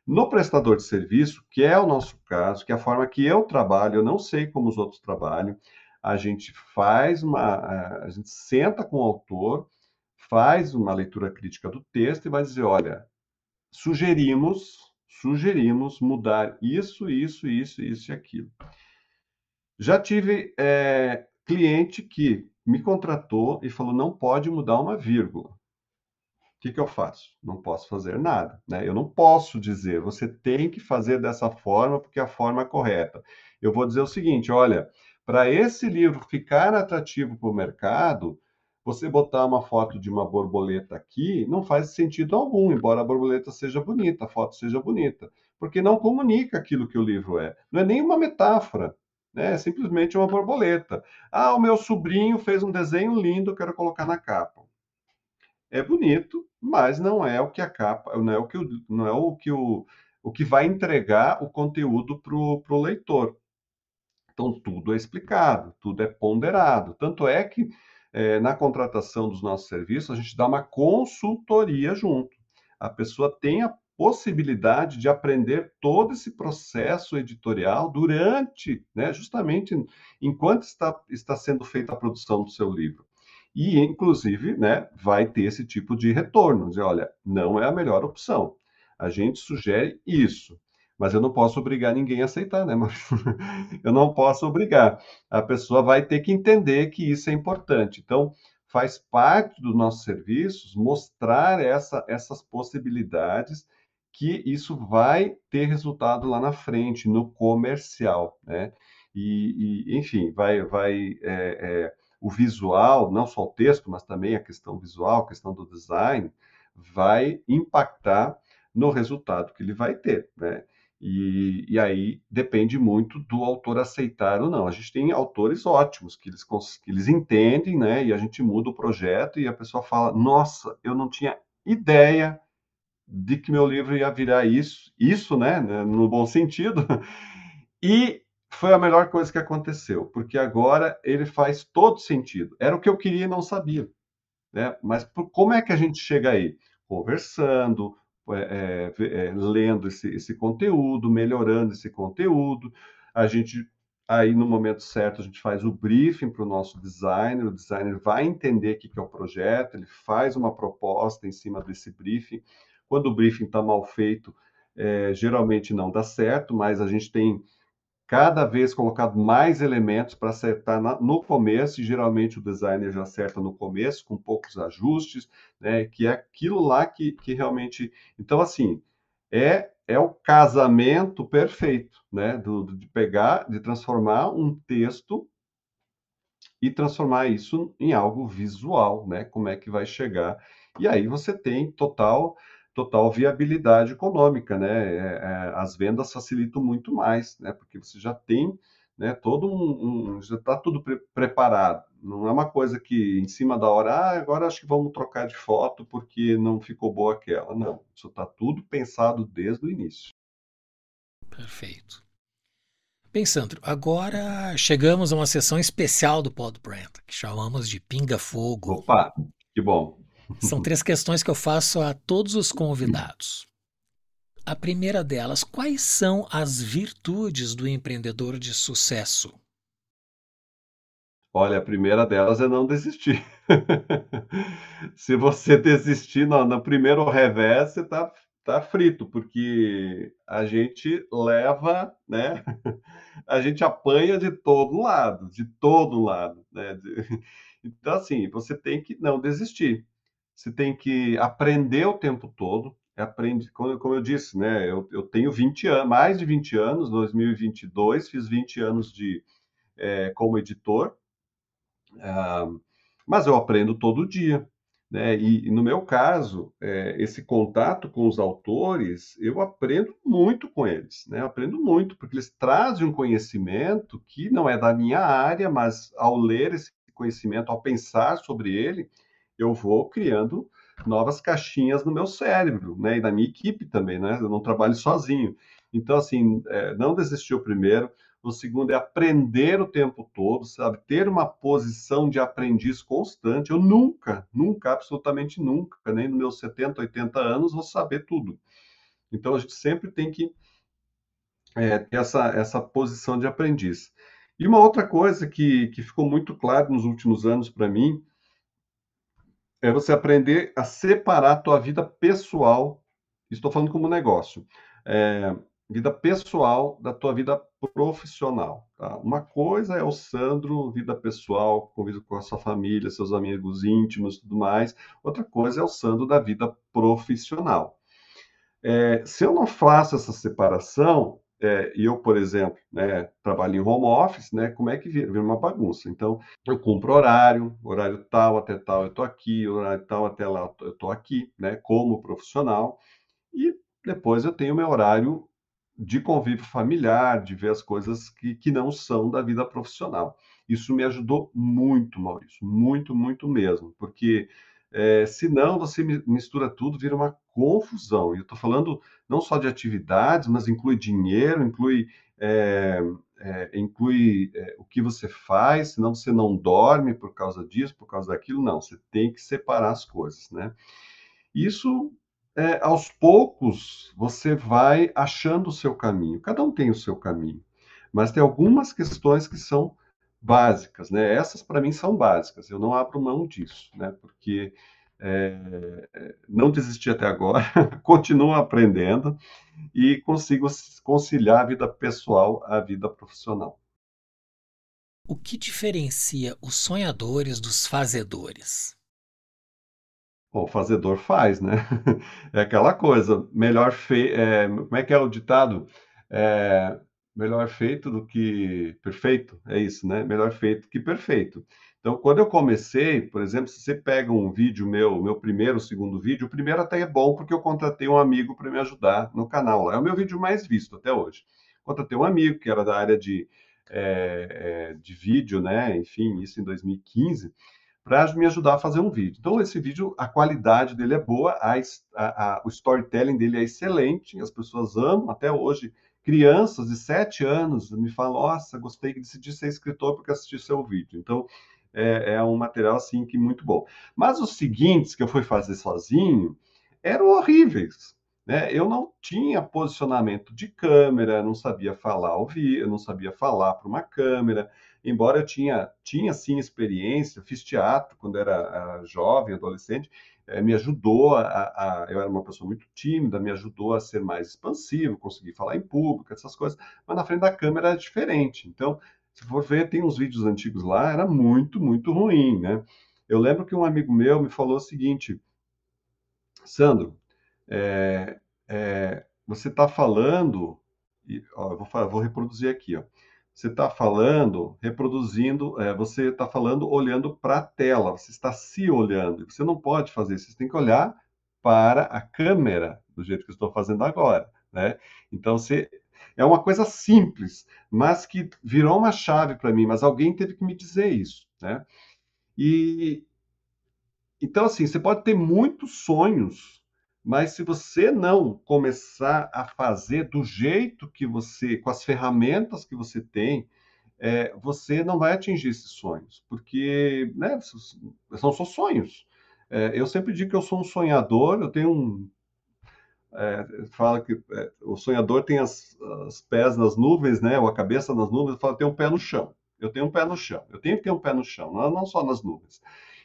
No prestador de serviço, que é o nosso caso, que é a forma que eu trabalho, eu não sei como os outros trabalham, a gente faz uma. A gente senta com o autor, faz uma leitura crítica do texto e vai dizer: olha, sugerimos, sugerimos mudar isso, isso, isso, isso e aquilo. Já tive é, cliente que me contratou e falou: não pode mudar uma vírgula o que, que eu faço? Não posso fazer nada. Né? Eu não posso dizer, você tem que fazer dessa forma porque é a forma correta. Eu vou dizer o seguinte: olha, para esse livro ficar atrativo para o mercado, você botar uma foto de uma borboleta aqui não faz sentido algum, embora a borboleta seja bonita, a foto seja bonita, porque não comunica aquilo que o livro é. Não é nem uma metáfora, né? é simplesmente uma borboleta. Ah, o meu sobrinho fez um desenho lindo, quero colocar na capa é bonito, mas não é o que a capa, não é o que o, não é o que o, o que vai entregar o conteúdo para o leitor. Então tudo é explicado, tudo é ponderado. Tanto é que é, na contratação dos nossos serviços a gente dá uma consultoria junto. A pessoa tem a possibilidade de aprender todo esse processo editorial durante, né, justamente enquanto está, está sendo feita a produção do seu livro. E, inclusive, né, vai ter esse tipo de retorno, dizer, olha, não é a melhor opção. A gente sugere isso, mas eu não posso obrigar ninguém a aceitar, né? eu não posso obrigar. A pessoa vai ter que entender que isso é importante. Então, faz parte dos nossos serviços mostrar essa, essas possibilidades que isso vai ter resultado lá na frente, no comercial, né? E, e enfim, vai, vai é, é, o visual, não só o texto, mas também a questão visual, a questão do design, vai impactar no resultado que ele vai ter, né? E, e, aí depende muito do autor aceitar ou não. A gente tem autores ótimos que eles, que eles entendem, né? E a gente muda o projeto e a pessoa fala: Nossa, eu não tinha ideia de que meu livro ia virar isso, isso, né? No bom sentido. E foi a melhor coisa que aconteceu, porque agora ele faz todo sentido. Era o que eu queria e não sabia. Né? Mas por, como é que a gente chega aí? Conversando, é, é, é, lendo esse, esse conteúdo, melhorando esse conteúdo. A gente, aí no momento certo, a gente faz o briefing para o nosso designer, o designer vai entender o que, que é o projeto, ele faz uma proposta em cima desse briefing. Quando o briefing está mal feito, é, geralmente não dá certo, mas a gente tem cada vez colocado mais elementos para acertar na, no começo, e geralmente o designer já acerta no começo, com poucos ajustes, né, que é aquilo lá que, que realmente... Então, assim, é, é o casamento perfeito, né? Do, de pegar, de transformar um texto e transformar isso em algo visual, né? Como é que vai chegar? E aí você tem total total viabilidade econômica, né? É, é, as vendas facilitam muito mais, né? Porque você já tem né, todo um, um já está tudo pre preparado. Não é uma coisa que em cima da hora, ah, agora acho que vamos trocar de foto porque não ficou boa aquela. Não, isso está tudo pensado desde o início. Perfeito. Bem, Sandro, agora chegamos a uma sessão especial do Pod Brand, que chamamos de Pinga Fogo. Opa, que bom. São três questões que eu faço a todos os convidados. A primeira delas, quais são as virtudes do empreendedor de sucesso? Olha, a primeira delas é não desistir. Se você desistir no, no primeiro revés, você está tá frito, porque a gente leva, né? A gente apanha de todo lado, de todo lado, né? Então, assim, você tem que não desistir. Você tem que aprender o tempo todo. Aprende, como, eu disse, né? Eu, eu tenho 20 anos, mais de 20 anos, 2022, fiz 20 anos de é, como editor, ah, mas eu aprendo todo dia. Né? E, e, no meu caso, é, esse contato com os autores, eu aprendo muito com eles, né? Eu aprendo muito, porque eles trazem um conhecimento que não é da minha área, mas ao ler esse conhecimento, ao pensar sobre ele, eu vou criando novas caixinhas no meu cérebro, né? E na minha equipe também, né? Eu não trabalho sozinho. Então, assim, é, não desistir o primeiro, o segundo é aprender o tempo todo, sabe? Ter uma posição de aprendiz constante. Eu nunca, nunca, absolutamente nunca, nem nos meus 70, 80 anos, vou saber tudo. Então a gente sempre tem que é, ter essa, essa posição de aprendiz. E uma outra coisa que, que ficou muito claro nos últimos anos para mim é você aprender a separar a tua vida pessoal, estou falando como negócio, é, vida pessoal da tua vida profissional. Tá? Uma coisa é o Sandro, vida pessoal, convido com a sua família, seus amigos íntimos tudo mais. Outra coisa é o Sandro da vida profissional. É, se eu não faço essa separação, é, eu, por exemplo, né, trabalho em home office, né, como é que vira? Vira uma bagunça. Então, eu cumpro horário, horário tal até tal eu estou aqui, horário tal até lá eu estou aqui, né, como profissional, e depois eu tenho meu horário de convívio familiar, de ver as coisas que, que não são da vida profissional. Isso me ajudou muito, Maurício, muito, muito mesmo, porque é, senão você mistura tudo, vira uma confusão. E eu estou falando não só de atividades, mas inclui dinheiro, inclui, é, é, inclui é, o que você faz, senão você não dorme por causa disso, por causa daquilo. Não, você tem que separar as coisas, né? Isso é, aos poucos você vai achando o seu caminho. Cada um tem o seu caminho, mas tem algumas questões que são básicas, né? Essas para mim são básicas. Eu não abro mão disso, né? Porque é, é não desisti até agora, continuo aprendendo e consigo conciliar a vida pessoal à vida profissional. O que diferencia os sonhadores dos fazedores? o fazedor faz, né? É aquela coisa, melhor feito. É, como é que é o ditado? É, melhor feito do que perfeito, é isso, né? Melhor feito que perfeito. Então, quando eu comecei, por exemplo, se você pega um vídeo meu, meu primeiro, segundo vídeo, o primeiro até é bom porque eu contratei um amigo para me ajudar no canal. É o meu vídeo mais visto até hoje. Contratei um amigo que era da área de, é, de vídeo, né? Enfim, isso em 2015 para me ajudar a fazer um vídeo. Então, esse vídeo, a qualidade dele é boa, a, a, a, o storytelling dele é excelente, as pessoas amam até hoje. Crianças de 7 anos me falam: Nossa, gostei de decidir ser escritor porque assisti seu vídeo. Então, é, é um material assim que muito bom. Mas os seguintes que eu fui fazer sozinho eram horríveis. Né? Eu não tinha posicionamento de câmera, não sabia falar ouvir, não sabia falar para uma câmera, embora eu tinha, tinha sim experiência, fiz teatro quando era jovem, adolescente, é, me ajudou a, a, Eu era uma pessoa muito tímida, me ajudou a ser mais expansivo, conseguir falar em público, essas coisas, mas na frente da câmera era diferente. Então, se for ver, tem uns vídeos antigos lá, era muito, muito ruim, né? Eu lembro que um amigo meu me falou o seguinte, Sandro, é, é, você está falando, e, ó, eu vou, vou reproduzir aqui, ó. Você está falando, reproduzindo, é, você está falando olhando para a tela, você está se olhando. Você não pode fazer isso, você tem que olhar para a câmera, do jeito que eu estou fazendo agora, né? Então, você, é uma coisa simples, mas que virou uma chave para mim, mas alguém teve que me dizer isso, né? E então assim, você pode ter muitos sonhos, mas se você não começar a fazer do jeito que você, com as ferramentas que você tem, é, você não vai atingir esses sonhos, porque né, são só sonhos. É, eu sempre digo que eu sou um sonhador, eu tenho um. É, fala que é, o sonhador tem as, as, pés nas nuvens, né, ou a cabeça nas nuvens, fala tem um pé no chão. Eu tenho um pé no chão, eu tenho que ter um pé no chão, não, não só nas nuvens.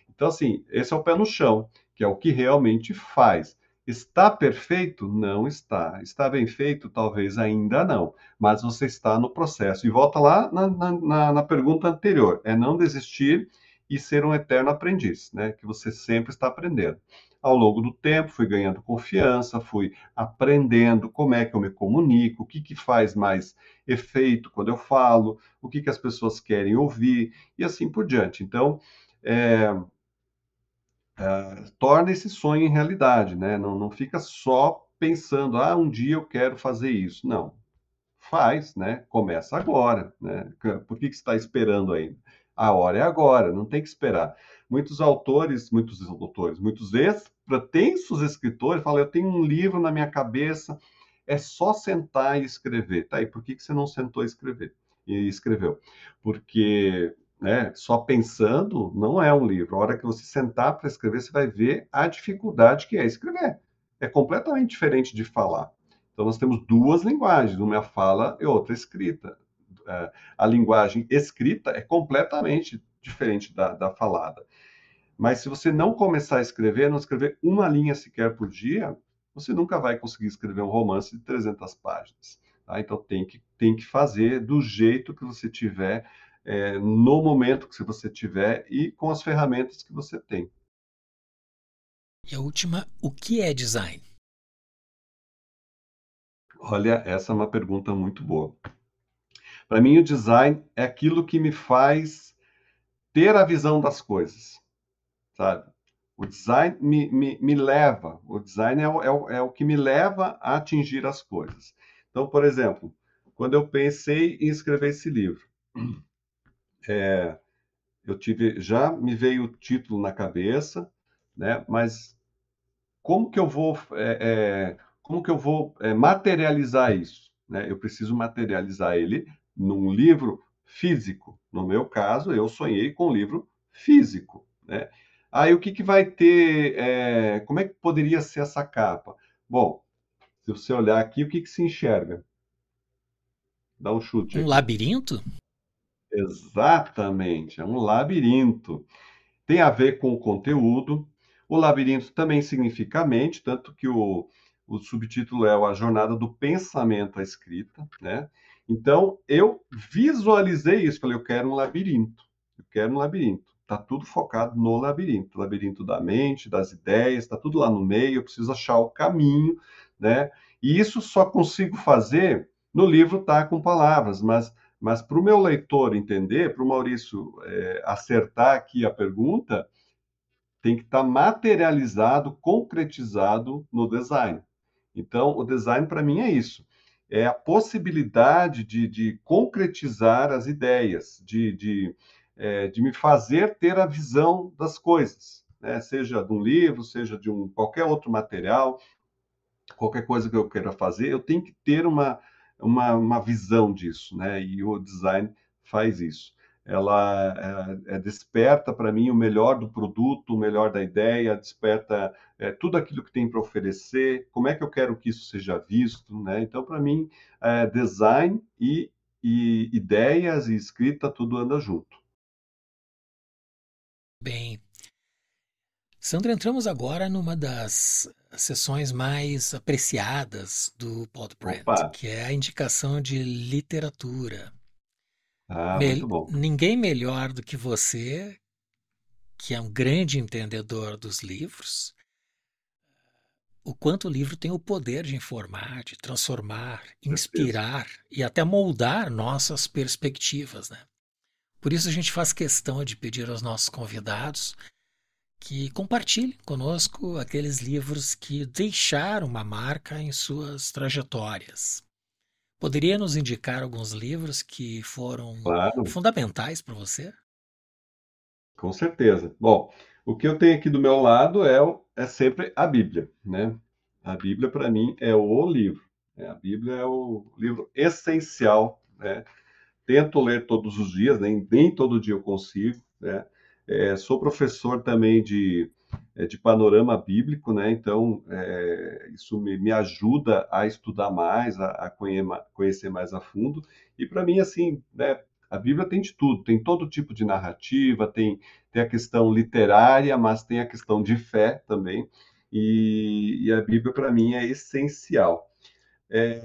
Então, assim, esse é o pé no chão, que é o que realmente faz. Está perfeito? Não está. Está bem feito? Talvez ainda não. Mas você está no processo. E volta lá na, na, na pergunta anterior: é não desistir e ser um eterno aprendiz, né? Que você sempre está aprendendo. Ao longo do tempo, fui ganhando confiança, fui aprendendo como é que eu me comunico, o que, que faz mais efeito quando eu falo, o que, que as pessoas querem ouvir, e assim por diante. Então, é, é, torna esse sonho em realidade, né? Não, não fica só pensando, ah, um dia eu quero fazer isso. Não. Faz, né? Começa agora, né? Por que, que você está esperando ainda? A hora é agora, não tem que esperar. Muitos autores, muitos autores, muitos pretensos escritores falam, eu tenho um livro na minha cabeça, é só sentar e escrever. Tá, e por que, que você não sentou e escrever? E escreveu? Porque né, só pensando não é um livro. A hora que você sentar para escrever, você vai ver a dificuldade que é escrever. É completamente diferente de falar. Então, nós temos duas linguagens, uma é a fala e outra é escrita. É, a linguagem escrita é completamente diferente da, da falada. Mas se você não começar a escrever, não escrever uma linha sequer por dia, você nunca vai conseguir escrever um romance de 300 páginas. Tá? Então tem que, tem que fazer do jeito que você tiver é, no momento que você tiver e com as ferramentas que você tem. E a última, o que é design? Olha, essa é uma pergunta muito boa. Para mim, o design é aquilo que me faz ter a visão das coisas, sabe? O design me, me, me leva, o design é o, é, o, é o que me leva a atingir as coisas. Então, por exemplo, quando eu pensei em escrever esse livro, é, eu tive, já me veio o título na cabeça, né? Mas como que eu vou, é, é, como que eu vou é, materializar isso? Né? Eu preciso materializar ele num livro físico. No meu caso, eu sonhei com um livro físico, né? Aí o que, que vai ter? É, como é que poderia ser essa capa? Bom, se você olhar aqui, o que, que se enxerga? Dá um chute. Um aqui. labirinto? Exatamente, é um labirinto. Tem a ver com o conteúdo. O labirinto também significa mente, tanto que o, o subtítulo é A Jornada do Pensamento à Escrita, né? Então, eu visualizei isso, falei, eu quero um labirinto, eu quero um labirinto. Está tudo focado no labirinto, labirinto da mente, das ideias, está tudo lá no meio, eu preciso achar o caminho, né? E isso só consigo fazer no livro tá com palavras, mas mas para o meu leitor entender, para o Maurício é, acertar aqui a pergunta, tem que estar tá materializado, concretizado no design. Então, o design para mim é isso. É a possibilidade de, de concretizar as ideias, de, de, é, de me fazer ter a visão das coisas, né? seja de um livro, seja de um qualquer outro material, qualquer coisa que eu queira fazer, eu tenho que ter uma, uma, uma visão disso, né? E o design faz isso. Ela é, é desperta para mim o melhor do produto, o melhor da ideia, desperta é, tudo aquilo que tem para oferecer, como é que eu quero que isso seja visto, né? Então, para mim, é, design e, e ideias e escrita, tudo anda junto. Bem, Sandra, entramos agora numa das sessões mais apreciadas do Podprint, que é a indicação de literatura. Ah, Me muito bom. Ninguém melhor do que você, que é um grande entendedor dos livros, o quanto o livro tem o poder de informar, de transformar, inspirar e até moldar nossas perspectivas, né? Por isso a gente faz questão de pedir aos nossos convidados que compartilhem conosco aqueles livros que deixaram uma marca em suas trajetórias. Poderia nos indicar alguns livros que foram Claro, fundamentais para você? com certeza. Bom, o que eu tenho aqui do meu lado é, é sempre a Bíblia, né? A Bíblia, para mim, é o livro. né? A Bíblia é o livro essencial, né? Tento ler todos os dias, nem, nem todo dia eu consigo, né? É, sou professor também de, é, de panorama bíblico, né? Então, é, isso me, me ajuda a estudar mais, a, a conhe- conhecer mais a fundo. E para mim, assim, né? A Bíblia tem de tudo, tem todo tipo de narrativa, tem, tem a questão literária, mas tem a questão de fé também. E, e a Bíblia, para mim, é essencial. É,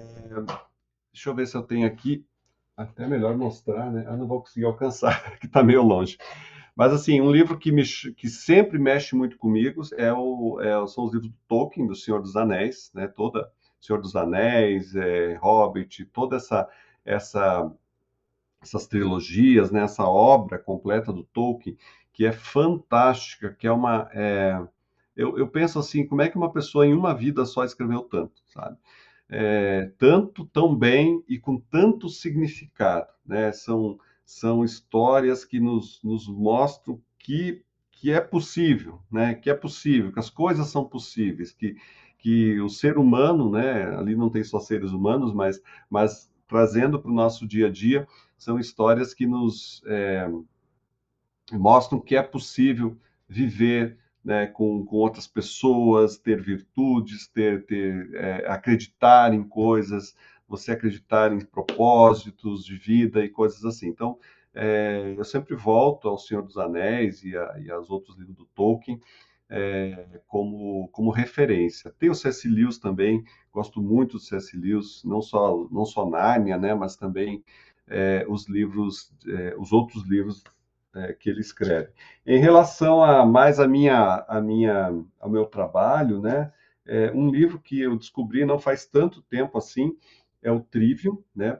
deixa eu ver se eu tenho aqui. Até melhor mostrar, né? Eu não vou conseguir alcançar, que está meio longe. Mas, assim, um livro que, me, que sempre mexe muito comigo é o, é, são os livros do Tolkien, do Senhor dos Anéis, né? Toda Senhor dos Anéis, é, Hobbit, toda essa, essa, essas trilogias, né? Essa obra completa do Tolkien, que é fantástica, que é uma... É, eu, eu penso assim, como é que uma pessoa em uma vida só escreveu tanto, sabe? é, tanto, tão bem e com tanto significado, né? São, são histórias que nos, nos mostram que, que é possível, né? Que é possível, que as coisas são possíveis, que, que o ser humano, né? Ali não tem só seres humanos, mas, mas trazendo para o nosso dia a dia, são histórias que nos é, mostram que é possível viver né, com, com outras pessoas, ter virtudes, ter, ter é, acreditar em coisas, você acreditar em propósitos de vida e coisas assim. Então, é, eu sempre volto ao Senhor dos Anéis e, a, e aos outros livros do Tolkien é, como, como referência. Tem o C.S. Lewis também, gosto muito do C.S. Lewis, não só, não só Nárnia, né, mas também é, os livros, é, os outros livros é, que ele escreve. Em relação a mais a minha, a minha, ao meu trabalho, né, é, um livro que eu descobri não faz tanto tempo assim é o Trivium, né?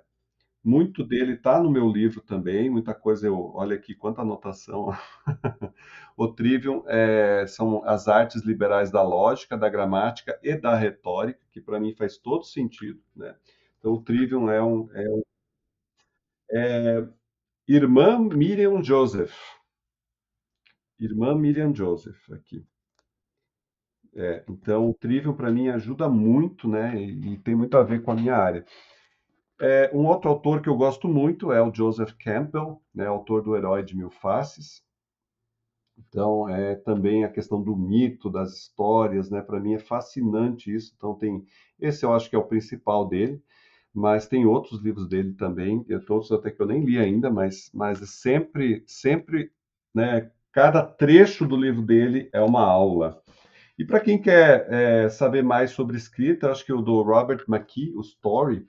Muito dele está no meu livro também, muita coisa eu, olha aqui quanta anotação. o Trivium é, são as artes liberais da lógica, da gramática e da retórica, que para mim faz todo sentido, né? Então o Trivium é um é, é Irmã Miriam Joseph, Irmã Miriam Joseph, aqui. É, então, o Trivium para mim ajuda muito, né? E, e, tem muito a ver com a minha área. É, um outro autor que eu gosto muito é o Joseph Campbell, né? Autor do Herói de Mil Faces. Então, é também a questão do mito, das histórias, né? Para mim é fascinante isso. Então, tem esse eu acho que é o principal dele, mas tem outros livros dele também, todos até que eu nem li ainda, mas, mas sempre, sempre, né? Cada trecho do livro dele é uma aula. E para quem quer é, saber mais sobre escrita, acho que o do Robert McKee, o Story,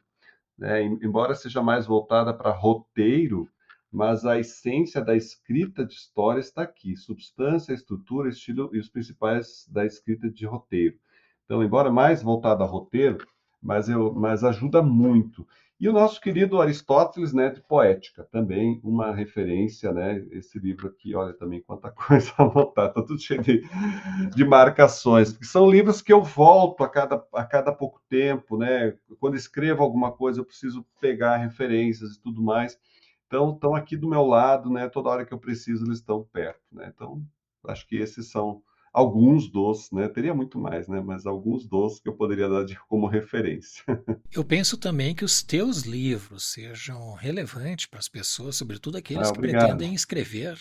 né, embora seja mais voltada para roteiro, mas a essência da escrita de história está aqui: substância, estrutura, estilo e os principais da escrita de roteiro. Então, embora mais voltada a roteiro, mas, eu, mas ajuda muito. E o nosso querido Aristóteles, né, de Poética, também uma referência, né, esse livro aqui, olha também quanta coisa anotada, tá tudo cheio de, de marcações, porque são livros que eu volto a cada, a cada pouco tempo, né, quando escrevo alguma coisa eu preciso pegar referências e tudo mais, então estão aqui do meu lado, né, toda hora que eu preciso eles estão perto, né, então acho que esses são alguns dos, né? Teria muito mais, né? Mas alguns dos que eu poderia dar de, como referência. Eu penso também que os teus livros sejam relevantes para as pessoas, sobretudo aqueles ah, que pretendem escrever.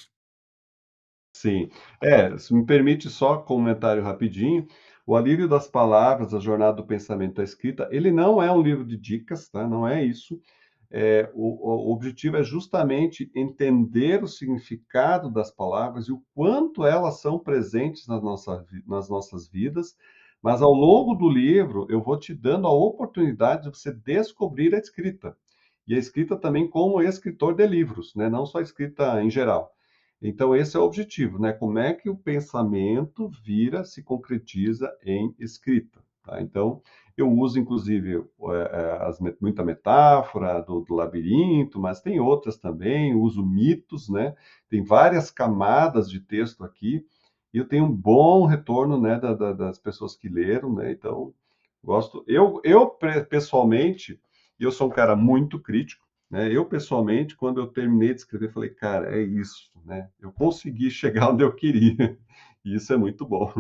Sim. É, se me permite só comentário rapidinho. O Alívio das Palavras, a Jornada do Pensamento da Escrita, ele não é um livro de dicas, tá? Não é isso. É, o, o, objetivo é justamente entender o significado das palavras e o quanto elas são presentes nas, nossa, nas nossas vidas, mas ao longo do livro eu vou te dando a oportunidade de você descobrir a escrita. E a escrita também como escritor de livros, né? não só a escrita em geral. Então, esse é o objetivo, né? Como é que o pensamento vira, se concretiza em escrita. Tá? Então, eu uso, inclusive, é, as, muita metáfora do, do, labirinto, mas tem outras também, uso mitos, né? Tem várias camadas de texto aqui, e eu tenho um bom retorno né, da, da, das pessoas que leram, né? Então, gosto. Eu, eu pessoalmente, eu sou um cara muito crítico, né? Eu, pessoalmente, quando eu terminei de escrever, falei, cara, é isso, né? Eu consegui chegar onde eu queria, e isso é muito bom.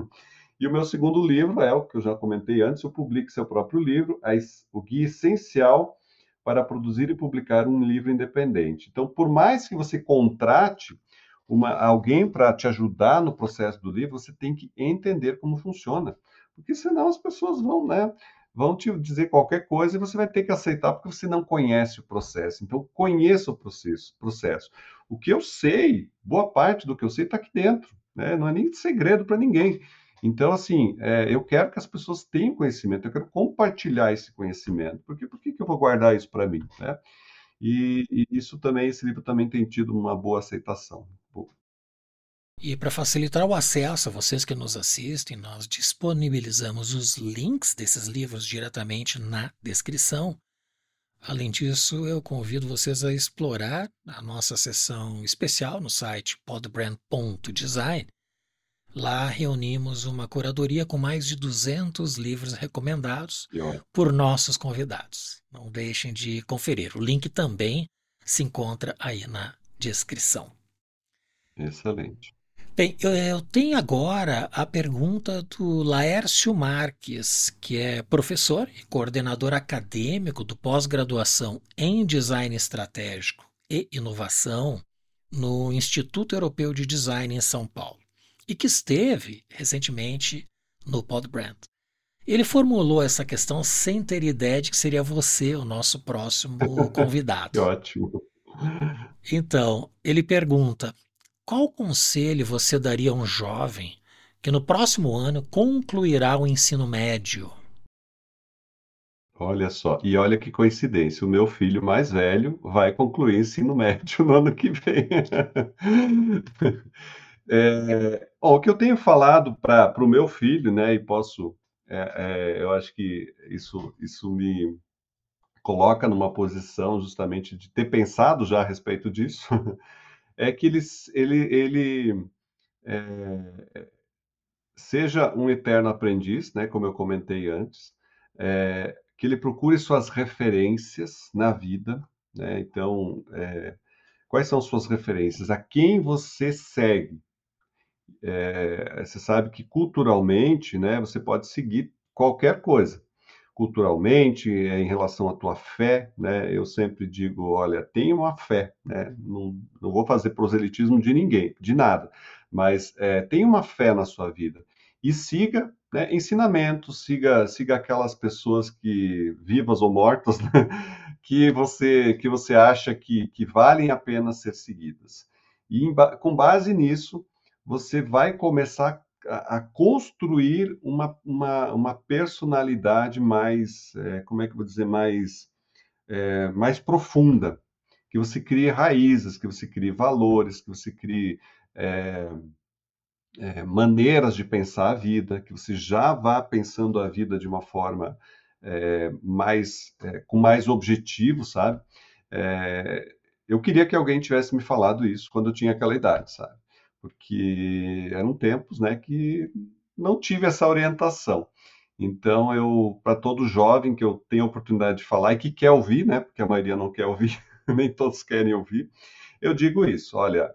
E o meu segundo livro é o que eu já comentei antes, o Publique Seu Próprio Livro, o Guia Essencial para Produzir e Publicar um Livro Independente. Então, por mais que você contrate uma, alguém para te ajudar no processo do livro, você tem que entender como funciona. Porque senão as pessoas vão, né? Vão te dizer qualquer coisa e você vai ter que aceitar porque você não conhece o processo. Então, conheça o processo. processo. O que eu sei, boa parte do que eu sei está aqui dentro. Né? Não é nem segredo para ninguém. Então, assim, é, eu quero que as pessoas tenham conhecimento, eu quero compartilhar esse conhecimento. Porque por que, que eu vou guardar isso para mim? Né? E, e, isso também, esse livro também tem tido uma boa aceitação. E para facilitar o acesso a vocês que nos assistem, nós disponibilizamos os links desses livros diretamente na descrição. Além disso, eu convido vocês a explorar a nossa seção especial no site podbrand.design, Lá reunimos uma curadoria com mais de 200 livros recomendados por nossos convidados. Não deixem de conferir. O link também se encontra aí na descrição. Excelente. Bem, eu, eu tenho agora a pergunta do Laércio Marques, que é professor e coordenador acadêmico do pós-graduação em Design Estratégico e Inovação no Instituto Europeu de Design em São Paulo e que esteve recentemente no Podbrand. Ele formulou essa questão sem ter ideia de que seria você o nosso próximo convidado. que ótimo. Então, ele pergunta: qual conselho você daria a um jovem que no próximo ano concluirá o ensino médio? Olha só, e olha que coincidência, o meu filho mais velho vai concluir ensino médio no ano que vem. É, bom, o que eu tenho falado para o meu filho, né, e posso, é, é, eu acho que isso, isso me coloca numa posição justamente de ter pensado já a respeito disso, é que ele, ele, ele é, seja um eterno aprendiz, né, como eu comentei antes, é, que ele procure suas referências na vida, né, então, é, quais são suas referências? A quem você segue? É, você sabe que culturalmente, né, você pode seguir qualquer coisa. Culturalmente, é, em relação à tua fé, né, eu sempre digo, olha, tenha uma fé, né, não, não vou fazer proselitismo de ninguém, de nada, mas é, tenha uma fé na sua vida e siga né, ensinamentos, siga, siga aquelas pessoas que, vivas ou mortas, né, que você que você acha que, que valem a pena ser seguidas. E com base nisso, você vai começar a, construir uma, uma, uma, personalidade mais, é, como é que eu vou dizer, mais, é, mais profunda, que você crie raízes, que você crie valores, que você crie é, é, maneiras de pensar a vida, que você já vá pensando a vida de uma forma é, mais é, com mais objetivo, sabe? É, eu queria que alguém tivesse me falado isso quando eu tinha aquela idade, sabe? Porque eram tempos né, que não tive essa orientação. Então, eu, para todo jovem que eu tenho a oportunidade de falar e que quer ouvir, né, porque a maioria não quer ouvir, nem todos querem ouvir, eu digo isso: olha,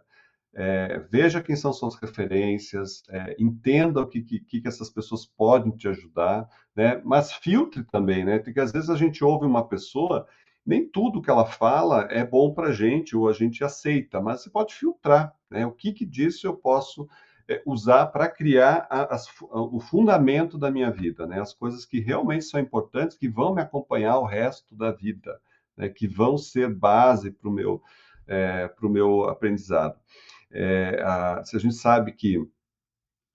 é, veja quem são suas referências, é, entenda o que, que, que, essas pessoas podem te ajudar, né, mas filtre também, né, porque às vezes a gente ouve uma pessoa nem tudo que ela fala é bom para a gente ou a gente aceita, mas você pode filtrar. Né? O que, que disso eu posso é, usar para criar a, as, o fundamento da minha vida, né? as coisas que realmente são importantes, que vão me acompanhar o resto da vida, né? que vão ser base para o meu, é, meu aprendizado. É, a, se a gente sabe que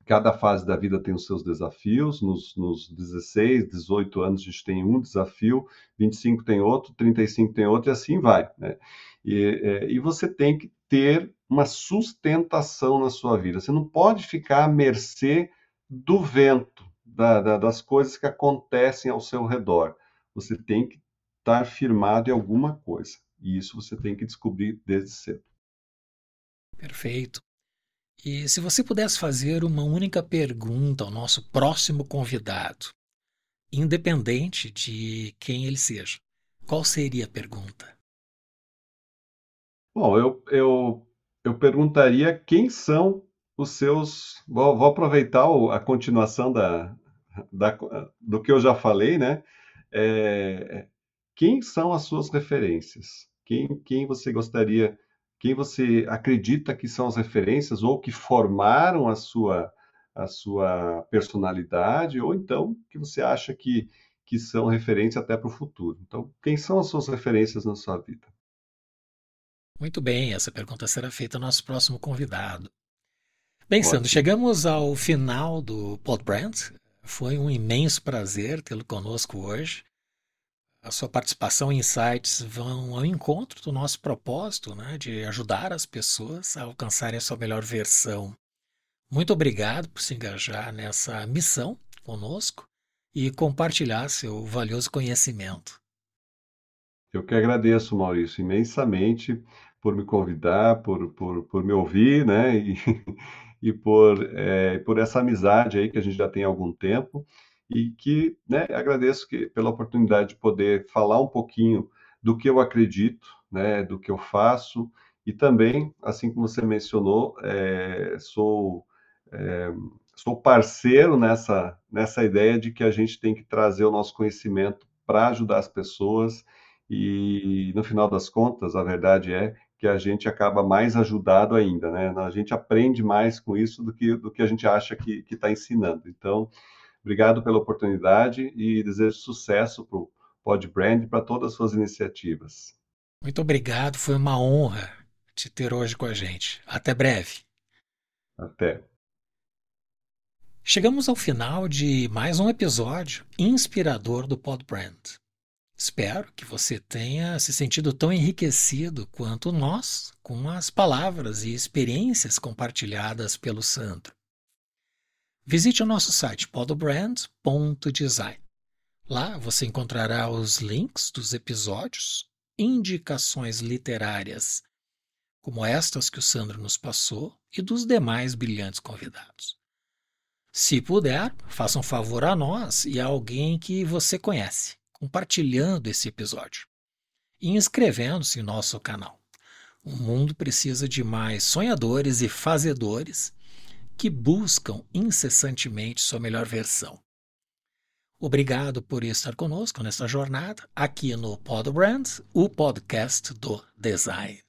Cada fase da vida tem os seus desafios. Nos, nos 16, 18 anos, a gente tem um desafio, 25 tem outro, 35 tem outro, e assim vai. Né? E, é, e você tem que ter uma sustentação na sua vida. Você não pode ficar à mercê do vento, da, da, das coisas que acontecem ao seu redor. Você tem que estar firmado em alguma coisa. E isso você tem que descobrir desde cedo. Perfeito. E se você pudesse fazer uma única pergunta ao nosso próximo convidado, independente de quem ele seja, qual seria a pergunta? Bom, eu, eu, eu perguntaria quem são os seus. Vou, vou aproveitar a continuação da, da, do que eu já falei, né? É, quem são as suas referências? Quem, quem você gostaria, quem você acredita que são as referências ou que formaram a sua, a sua personalidade, ou então que você acha que, que são referências até para o futuro? Então, quem são as suas referências na sua vida? Muito bem, essa pergunta será feita ao nosso próximo convidado. Bem. Sandro, chegamos ao final do Pod Brand. Foi um imenso prazer tê-lo conosco hoje. A sua participação e insights vão ao encontro do nosso propósito né, de ajudar as pessoas a alcançarem a sua melhor versão. Muito obrigado por se engajar nessa missão conosco e compartilhar seu valioso conhecimento. Eu que agradeço, Maurício, imensamente por me convidar, por, por, por me ouvir, né? E, e por, é, por essa amizade aí que a gente já tem há algum tempo e que né, agradeço que, pela oportunidade de poder falar um pouquinho do que eu acredito, né, do que eu faço e também, assim como você mencionou, é, sou é, sou parceiro nessa nessa ideia de que a gente tem que trazer o nosso conhecimento para ajudar as pessoas e no final das contas a verdade é que a gente acaba mais ajudado ainda, né? A gente aprende mais com isso do que, do que a gente acha que está ensinando. Então, obrigado pela oportunidade e desejo sucesso para o Pod Brand e para todas as suas iniciativas. Muito obrigado, foi uma honra te ter hoje com a gente. Até breve. Até. Chegamos ao final de mais um episódio inspirador do Pod Brand. Espero que você tenha se sentido tão enriquecido quanto nós com as palavras e experiências compartilhadas pelo Sandro. Visite o nosso site podobrand.design. Lá você encontrará os links dos episódios, indicações literárias, como estas que o Sandro nos passou, e dos demais brilhantes convidados. Se puder, faça um favor a nós e a alguém que você conhece compartilhando esse episódio e inscrevendo-se em nosso canal. O mundo precisa de mais sonhadores e fazedores que buscam incessantemente sua melhor versão. Obrigado por estar conosco nessa jornada aqui no Podbrand, o podcast do design.